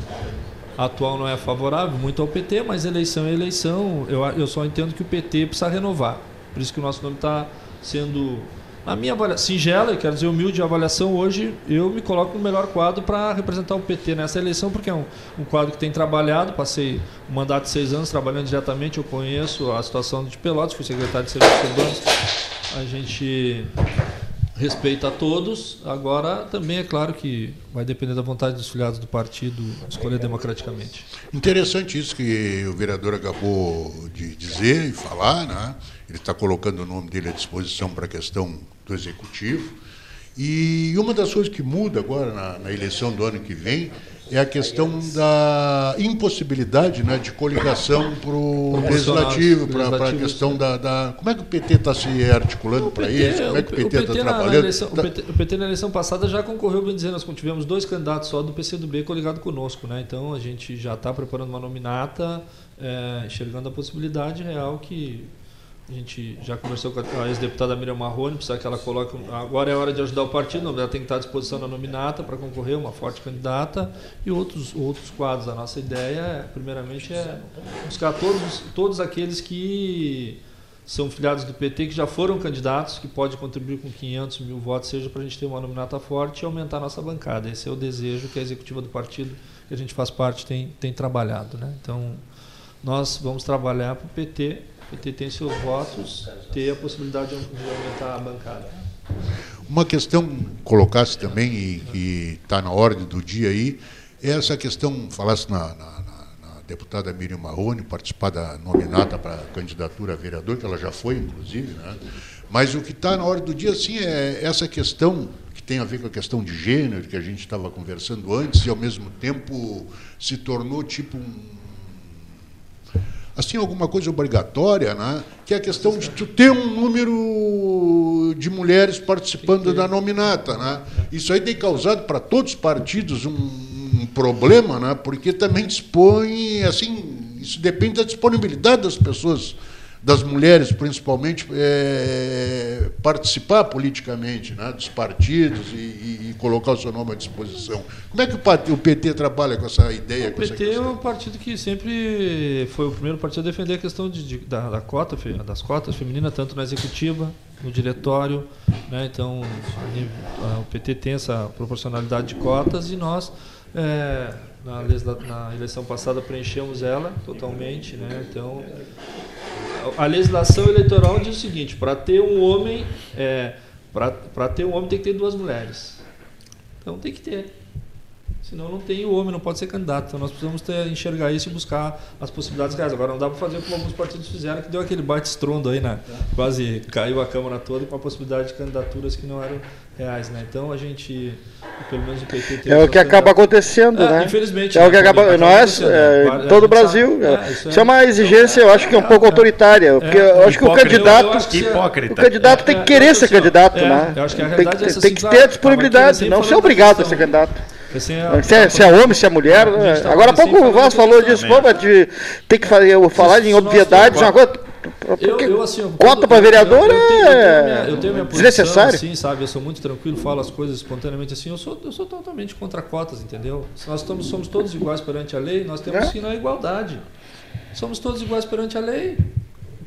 atual não é favorável muito ao PT, mas eleição é eleição. Eu, eu só entendo que o PT precisa renovar. Por isso que o nosso nome está sendo, na minha avaliação, singela, e quero dizer humilde avaliação, hoje eu me coloco no melhor quadro para representar o PT nessa eleição, porque é um, um quadro que tem trabalhado, passei um mandato de seis anos trabalhando diretamente, eu conheço a situação de Pelotas, fui secretário de Serviços Urbanos, a gente respeita a todos. Agora, também é claro que vai depender da vontade dos filiados do partido escolher democraticamente. Interessante isso que o vereador acabou de dizer e falar, né? Ele está colocando o nome dele à disposição para a questão do executivo. E uma das coisas que muda agora na, na eleição do ano que vem é a questão da impossibilidade né, de coligação para o legislativo, para a questão da, da- Como é que o PT está se articulando para isso? Como é que o PT está trabalhando? eleição- Tá- o, PT, o PT na eleição passada já concorreu, bem dizendo, nós tivemos dois candidatos só do PCdoB coligado conosco, né? Então a gente já está preparando uma nominata, eh, enxergando a possibilidade real que a gente já conversou com a ex-deputada Miriam Marrone, precisa que ela coloque. Agora é hora de ajudar o partido, ela tem que estar à disposição na nominata para concorrer, uma forte candidata, e outros, outros quadros. A nossa ideia, primeiramente, é buscar todos, todos aqueles que são filiados do PT, que já foram candidatos, que pode contribuir com 500 mil votos, seja para a gente ter uma nominata forte e aumentar a nossa bancada. Esse é o desejo que a executiva do partido, que a gente faz parte, tem, tem trabalhado. Né? Então, nós vamos trabalhar para o PT, PT tem seus votos, ter a possibilidade de aumentar a bancada. Uma questão que colocasse também e que está na ordem do dia aí, é essa questão, falasse na, na- na- deputada Miriam Marrone, participar da nominata para a candidatura a vereador, que ela já foi, inclusive, né? mas o que está na ordem do dia, sim, é essa questão que tem a ver com a questão de gênero, que a gente estava conversando antes, e ao mesmo tempo se tornou tipo um, assim alguma coisa obrigatória, né? que é a questão de tu ter um número de mulheres participando da nominata. Né? Isso aí tem causado para todos os partidos um, problema, né? porque também dispõe, assim, isso depende da disponibilidade das pessoas das mulheres, principalmente, é, participar politicamente né, dos partidos e, e, e, colocar o seu nome à disposição. Como é que o, PT trabalha com essa ideia? O PT é um partido que sempre foi o primeiro partido a defender a questão de, de, da, da, cota, das cotas femininas, tanto na executiva, no diretório. Né, então, o PT tem essa proporcionalidade de cotas e nós. É, na, na, eleição passada preenchemos ela totalmente, né? Então a legislação eleitoral diz o seguinte: para ter um homem, é, para ter um homem tem que ter duas mulheres. Então tem que ter. Senão não tem o homem, não pode ser candidato. Então nós precisamos ter, enxergar isso e buscar as possibilidades reais. Agora não dá para fazer como alguns partidos fizeram, que deu aquele bate-estrondo aí, né? Quase caiu a Câmara toda com a possibilidade de candidaturas que não eram reais, né? Então a gente, pelo menos o PT tem É o que acaba acontecendo, é, né? Infelizmente. É o que acaba, nós, é, todo o Brasil. É, isso, isso, é uma exigência, eu acho que é um pouco autoritária, porque eu acho que o candidato, o candidato tem que querer ser candidato, né? Eu acho que a tem, tem, tem que ter a disponibilidade, não ser obrigado a ser candidato. Assim, se, é, se é homem, se é mulher. Né? Agora há pouco o Vaz falou disso, pô, de ter que fazer, falar em obviedades, uma coisa. Eu, eu, assim, cota para vereador eu, eu, tenho, é desnecessário. Assim, sabe? Eu sou muito tranquilo, falo as coisas espontaneamente assim. Eu sou, eu sou totalmente contra cotas, entendeu? Se nós estamos, somos todos iguais perante a lei, nós temos é? que ir na igualdade. Somos todos iguais perante a lei.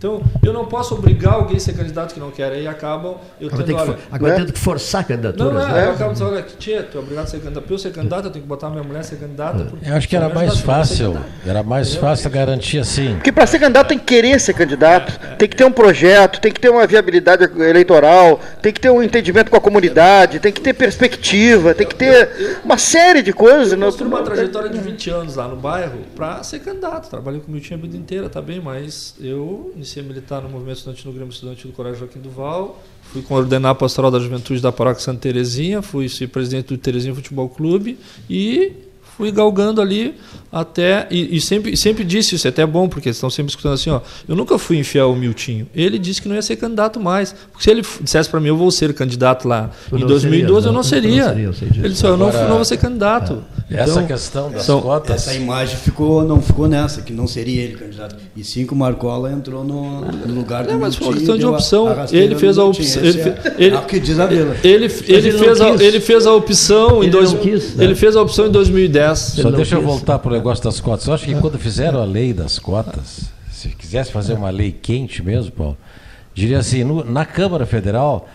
Então, eu não posso obrigar alguém a ser candidato que não quer. Aí acabam. Eu tendo, que, olha, agora né? tendo que forçar candidaturas. Não, é, né? eu acabo dizendo, olha, tia, tu é obrigado a ser candidato. Para eu ser candidato, eu tenho que botar minha mulher a ser candidata. Eu acho que era mais fácil. Era mais fácil garantir assim. Porque para ser candidato tem que querer ser candidato, tem que ter um projeto, tem que ter uma viabilidade eleitoral, tem que ter um entendimento com a comunidade, tem que ter perspectiva, tem que ter uma série de coisas. Eu construí uma trajetória de 20 anos lá no bairro para ser candidato. Trabalhei com o meu time a vida inteira, tá bem, mas eu iniciei a militar no movimento estudante no Grêmio Estudante do Colégio Joaquim Duval, fui coordenar a pastoral da juventude da paróquia Santa Terezinha, fui ser presidente do Terezinha Futebol Clube e fui galgando ali até e, e, sempre sempre disse isso é até bom porque estão sempre escutando assim ó eu nunca fui infiel ao Miltinho. Ele disse que não ia ser candidato mais porque se ele dissesse para mim eu vou ser candidato lá tu em 2012 seria, eu não seria, não seria. ele disse eu não, não vou ser candidato. é. Então, essa questão das são, cotas? essa imagem ficou não ficou nessa que não seria ele candidato. E sim que o Marcola entrou no, no lugar do é, mas foi uma questão de opção. ele fez a opção ele, ele, é diz a ele, ele, ele fez a, ele fez a opção em dois, quis, né? ele fez a opção em 2010 só deixa eu voltar para o negócio das cotas. Eu acho que quando fizeram a lei das cotas, se quisesse fazer uma lei quente mesmo, Paulo, diria assim: no, na Câmara Federal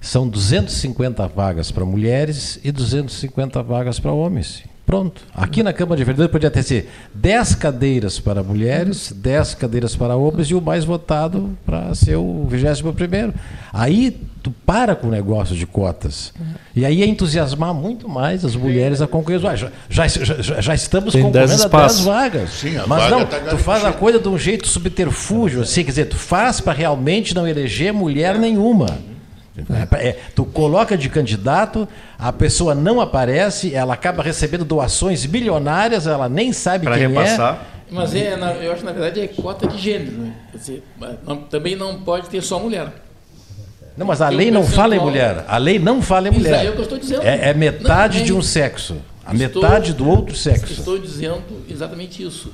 são 250 vagas para mulheres e 250 vagas para homens. Pronto. Aqui na Câmara de Vereadores podia ter ser 10 cadeiras para mulheres, 10 cadeiras para homens e o mais votado para ser o 21 primeiro. Aí tu para com o negócio de cotas. E aí é entusiasmar muito mais as mulheres a concorrer. Já, já, já, já estamos Tem concorrendo a 10 vagas. Sim, Mas não, tá tu faz a coisa de um jeito subterfúgio, assim, quer dizer, tu faz para realmente não eleger mulher nenhuma. É, é, tu coloca de candidato, a pessoa não aparece, ela acaba recebendo doações bilionárias, ela nem sabe pra quem é. repassar. é. Mas é, na, eu acho que na verdade é cota de gênero, né? Quer dizer, não, também não pode ter só mulher. Não, mas a lei não fala em mulher. A lei não fala em mulher. É o que eu estou dizendo. É, é metade não, é de um sexo. A estou, metade do outro sexo. Estou dizendo exatamente isso.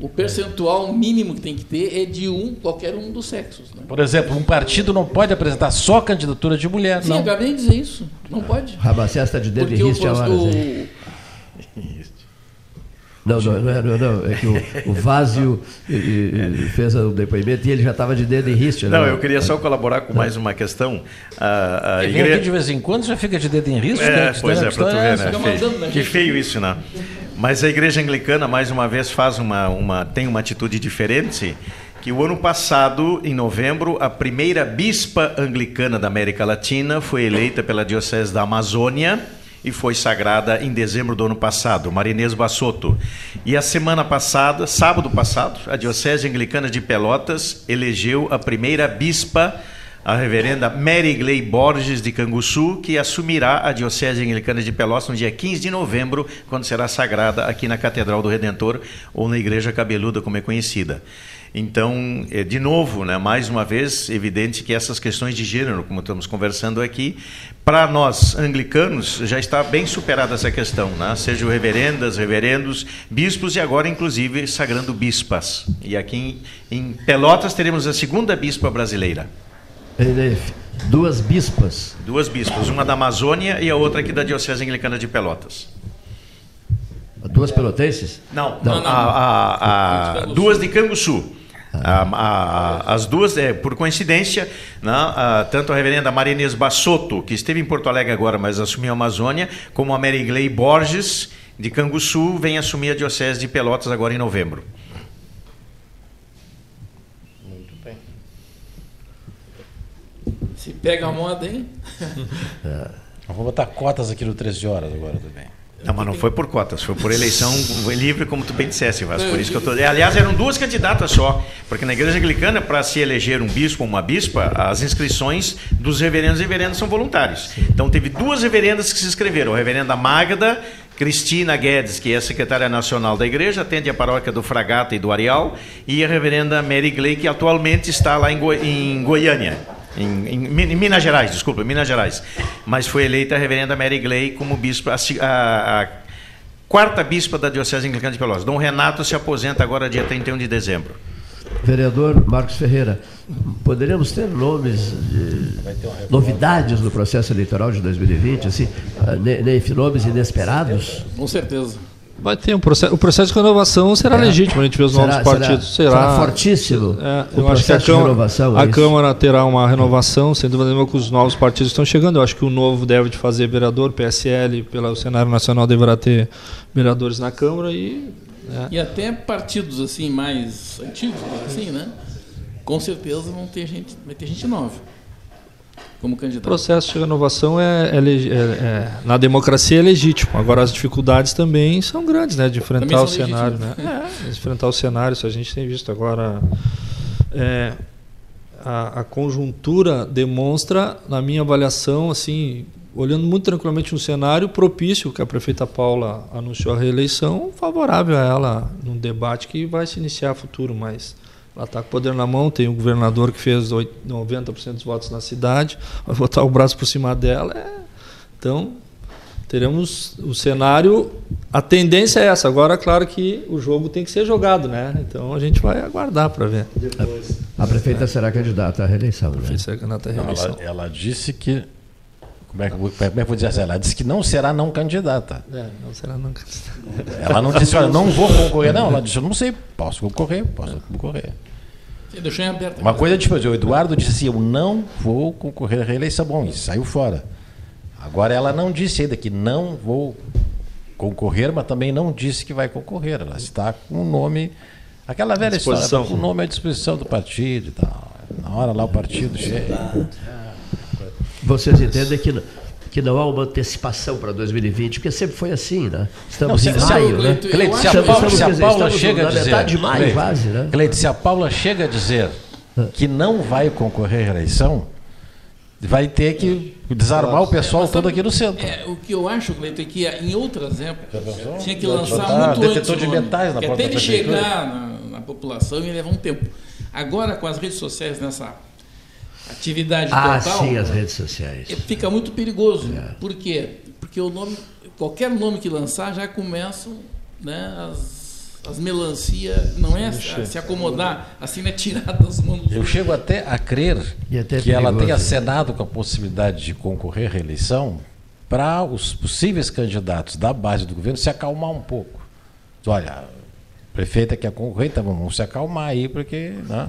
O percentual mínimo que tem que ter é de um, qualquer um dos sexos. Né? Por exemplo, um partido não pode apresentar só candidatura de mulher, Sim, não. Sim, acabei de dizer isso. Não pode. Rabacés está de dedo e riste a horas, o... Não, não, não, não, não, É que o, o Vazio fez o depoimento e ele já estava de dedo em riste. Não, né? eu queria só colaborar com mais uma questão. A, a igreja... aqui de vez em quando já fica de dedo em riste. É, pois é, para tu ver, né? Feio. Que feio isso, né? Mas a igreja anglicana, mais uma vez, faz uma, uma, tem uma atitude diferente. Que o ano passado, em novembro, a primeira bispa anglicana da América Latina foi eleita pela Diocese da Amazônia e foi sagrada em dezembro do ano passado, Marinês Bassotto. E a semana passada, sábado passado, a Diocese Anglicana de Pelotas elegeu a primeira bispa a reverenda Mary Gley Borges de Canguçu, que assumirá a Diocese Anglicana de Pelotas no dia 15 de novembro, quando será sagrada aqui na Catedral do Redentor, ou na Igreja Cabeluda, como é conhecida. Então, é, de novo, né, mais uma vez, evidente que essas questões de gênero, como estamos conversando aqui, para nós anglicanos já está bem superada essa questão, né? sejam reverendas, reverendos, bispos e agora, inclusive, sagrando bispas. E aqui em, em Pelotas teremos a segunda bispa brasileira. Duas bispas. Duas bispas, uma da Amazônia e a outra aqui da Diocese Anglicana de Pelotas. Duas pelotenses? Não, não, a, a, a, duas de Canguçu. As duas, é, por coincidência, né, tanto a reverenda Maria Inês Bassotto, que esteve em Porto Alegre agora, mas assumiu a Amazônia, como a Mary Gley Borges, de Canguçu, vem assumir a Diocese de Pelotas agora em novembro. Se pega a moda, hein? é. Vou botar cotas aqui no 13 horas agora também. Não, mas não foi por cotas, foi por eleição livre, como tu bem disseste, Vasco. Por isso que eu tô. Aliás, eram duas candidatas só, porque na igreja anglicana, para se eleger um bispo ou uma bispa, as inscrições dos reverendos e reverendas são voluntários. Então teve duas reverendas que se inscreveram, a reverenda Magda Cristina Guedes, que é a secretária nacional da igreja, atende a paróquia do Fragata e do Areal, e a reverenda Mary Gley, que atualmente está lá em, Goi em Goiânia. Em, em, em, Minas Gerais, desculpa, Minas Gerais. Mas foi eleita a reverenda Mary Gley como bispa, a, a, a quarta bispa da Diocese Anglicana de Pelotas. Dom Renato se aposenta agora dia 31 de dezembro. Vereador Marcos Ferreira, poderíamos ter nomes, de, novidades no processo eleitoral de 2020, assim, uh, nomes inesperados? Com certeza. Vai ter um processo. O processo de renovação será é. legítimo, a gente vê os será, novos partidos. Será, será, será fortíssimo. É, eu acho que a Câmara, renovação, é a Câmara terá uma renovação, sem dúvida nenhuma, que os novos partidos estão chegando. Eu acho que o novo deve de fazer vereador, PSL, pelo cenário nacional deverá ter vereadores na Câmara e. É. E até partidos assim mais antigos, assim, né? Com certeza vão ter gente, vai ter gente nova como candidato. O processo de renovação é, é, é, é, na democracia é legítimo. Agora as dificuldades também são grandes, né, de enfrentar o cenário, né? É, enfrentar o cenário. Isso a gente tem visto agora. É, a, a, conjuntura demonstra, na minha avaliação, assim, olhando muito tranquilamente um cenário propício que a prefeita Paula anunciou a reeleição, favorável a ela num debate que vai se iniciar futuro, mas ela está com o poder na mão, tem o governador que fez 90% dos votos na cidade, vai botar o braço por cima dela. É... Então, teremos o cenário. A tendência é essa. Agora, claro que o jogo tem que ser jogado, né? Então a gente vai aguardar para ver. Depois. A prefeita é. será candidata à reeleição. Né? A será candidata à reeleição. Ela, ela, disse que. Como é, que, como é que eu vou dizer assim? Ela disse que não será não candidata. É, não será não candidata. Ela não disse, olha, não vou concorrer, não. Ela disse, eu não sei, posso concorrer, posso concorrer. Deixou em aberto. Uma coisa tipo, o Eduardo disse assim, eu não vou concorrer à reeleição, bom, e saiu fora. Agora ela não disse ainda que não vou concorrer, mas também não disse que vai concorrer. Ela está com o nome, aquela velha história, com o nome à disposição do partido e tal. Na hora lá o partido chega. Vocês entendem que que não há uma antecipação para 2020, porque sempre foi assim, né? Estamos não, se, em maio, né? Cleide, se, a Paula, se a Paula chega a dizer... metade de maio, Cleide, quase, né? Cleide, se a Paula chega a dizer que não vai concorrer à eleição, vai ter que desarmar o pessoal é, todo aqui no centro. É, o que eu acho, Cleiton, é que em outras épocas tinha que lançar muito detetor antes de metais na Até ele chegar na, na população ia levar um tempo. Agora, com as redes sociais nessa atividade ah, total. Ah, sim, as redes sociais. Fica muito perigoso. É. Por quê? Porque o nome, qualquer nome que lançar já começam né, as, as melancias, não é a, se acomodar, assim é tirar das mãos. Eu chego até a crer até que ela tenha cenado com a possibilidade de concorrer à reeleição para os possíveis candidatos da base do governo se acalmar um pouco. Olha, prefeita quer concorrer, então vamos se acalmar aí, porque. Né?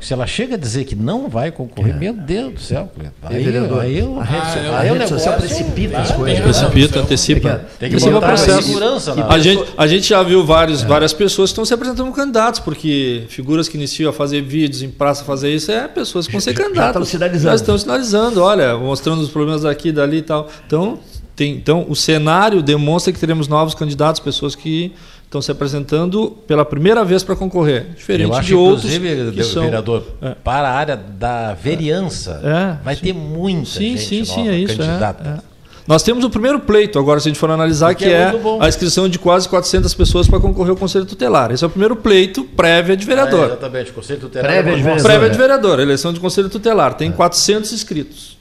Se ela chega a dizer que não vai concorrer, é. meu Deus do céu, aí, vereador, aí, eu, a rede, ah, a rede social precipita as coisas. Precipita, antecipa. Tem que, tem que processo. segurança. Né? A, gente, a gente já viu vários, é. várias pessoas que estão se apresentando como candidatos, porque figuras que iniciam a fazer vídeos em praça, fazer isso, é pessoas que vão ser candidatas. Já estão sinalizando. Estão sinalizando, olha, mostrando os problemas aqui, dali e tal. Então, tem, então, o cenário demonstra que teremos novos candidatos, pessoas que estão se apresentando pela primeira vez para concorrer, diferente Eu acho, de outros inclusive, que são... vereador, É. para a área da vereança, É, vai ter muita Sim, gente sim, sim, é isso. é, candidata. é. Nós temos o primeiro pleito, agora, se a gente for analisar, Porque que é é, a inscrição de quase 400 pessoas para concorrer ao Conselho Tutelar. Esse é o primeiro pleito prévia de É, vereador. exatamente, Conselho Tutelar. Prévia de vereador. prévia de vereador, eleição de Conselho Tutelar. Tem 400 inscritos.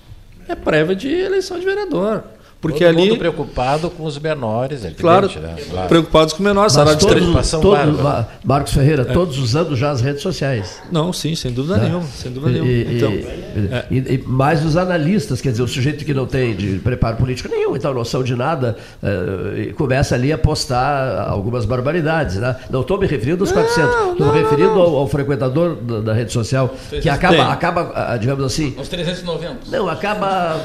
É prévia de eleição de vereador. Porque Todo ali. mundo preocupado com os menores, é evidente, Claro, né? Claro. preocupados com menores. Mas salário de todos, Preocupação Marcos Ferreira, É. todos usando já as redes sociais. Não, sim, sem dúvida né? nenhuma. Sem dúvida E- nenhuma. e- Então, e, e- e mais os analistas, quer dizer, o sujeito que não tem de preparo político nenhum, então noção de nada, eh, começa ali a postar algumas barbaridades. Né? Não estou me referindo aos 400, estou me referindo ao, ao frequentador da, da rede social, que Tem. acaba, acaba, ah, digamos assim, Os 390. não, acaba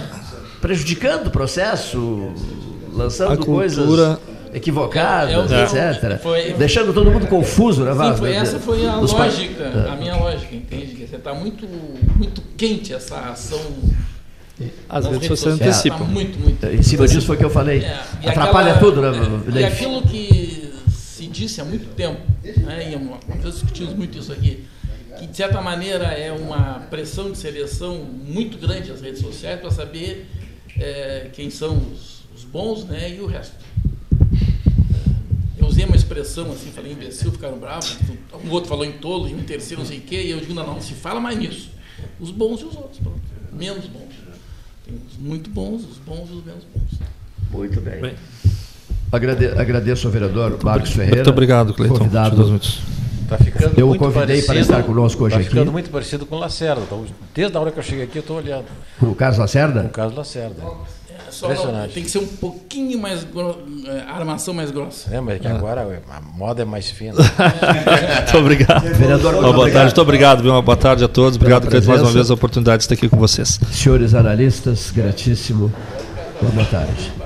prejudicando o processo, lançando A coisas cultura- equivocadas, É, é, etc. foi- Deixando todo mundo confuso, né, Sim, Vasco? foi, essa foi a Dos pa- lógica, É. a minha lógica, entende? Dizer, está muito, muito quente essa ação. As nas redes sociais Tá antecipam. muito, muito. Em cima disso foi o que eu falei. É, Atrapalha aquela- tudo, né? é, E aquilo que se disse há muito tempo, né, e nós discutimos muito isso aqui, que de certa maneira é uma pressão de seleção muito grande nas redes sociais para saber é, quem são os, os bons né, e o resto. Eu usei uma expressão assim, falei imbecil, ficaram bravos, um outro falou em tolo, e um terceiro não sei o quê, e eu digo, não, não, se fala mais nisso. Os bons e os outros, pronto. Menos bons. Tem os muito bons, os bons e os menos bons. Muito bem. Bem. Agrade- agradeço ao vereador Marcos Ferreira. Muito obrigado, Cleiton. Convidado. Te dou muitos. Tá ficando Eu o muito convidei para parecido- estar conosco hoje tá aqui. ficando muito parecido com o Lacerda. Então, desde a hora que eu cheguei aqui, eu estou olhando. Com o Carlos Lacerda? Com o Carlos Lacerda. É só não, Impressionante. tem que ser um pouquinho mais gro... é, a armação mais grossa. É, mas é que agora a moda é mais fina. Muito obrigado. Vereador, muito boa obrigado. tarde, muito obrigado. viu? Uma boa tarde a todos. Obrigado, Cleiton, mais uma vez a oportunidade de estar aqui com vocês. Senhores analistas, gratíssimo. Boa tarde.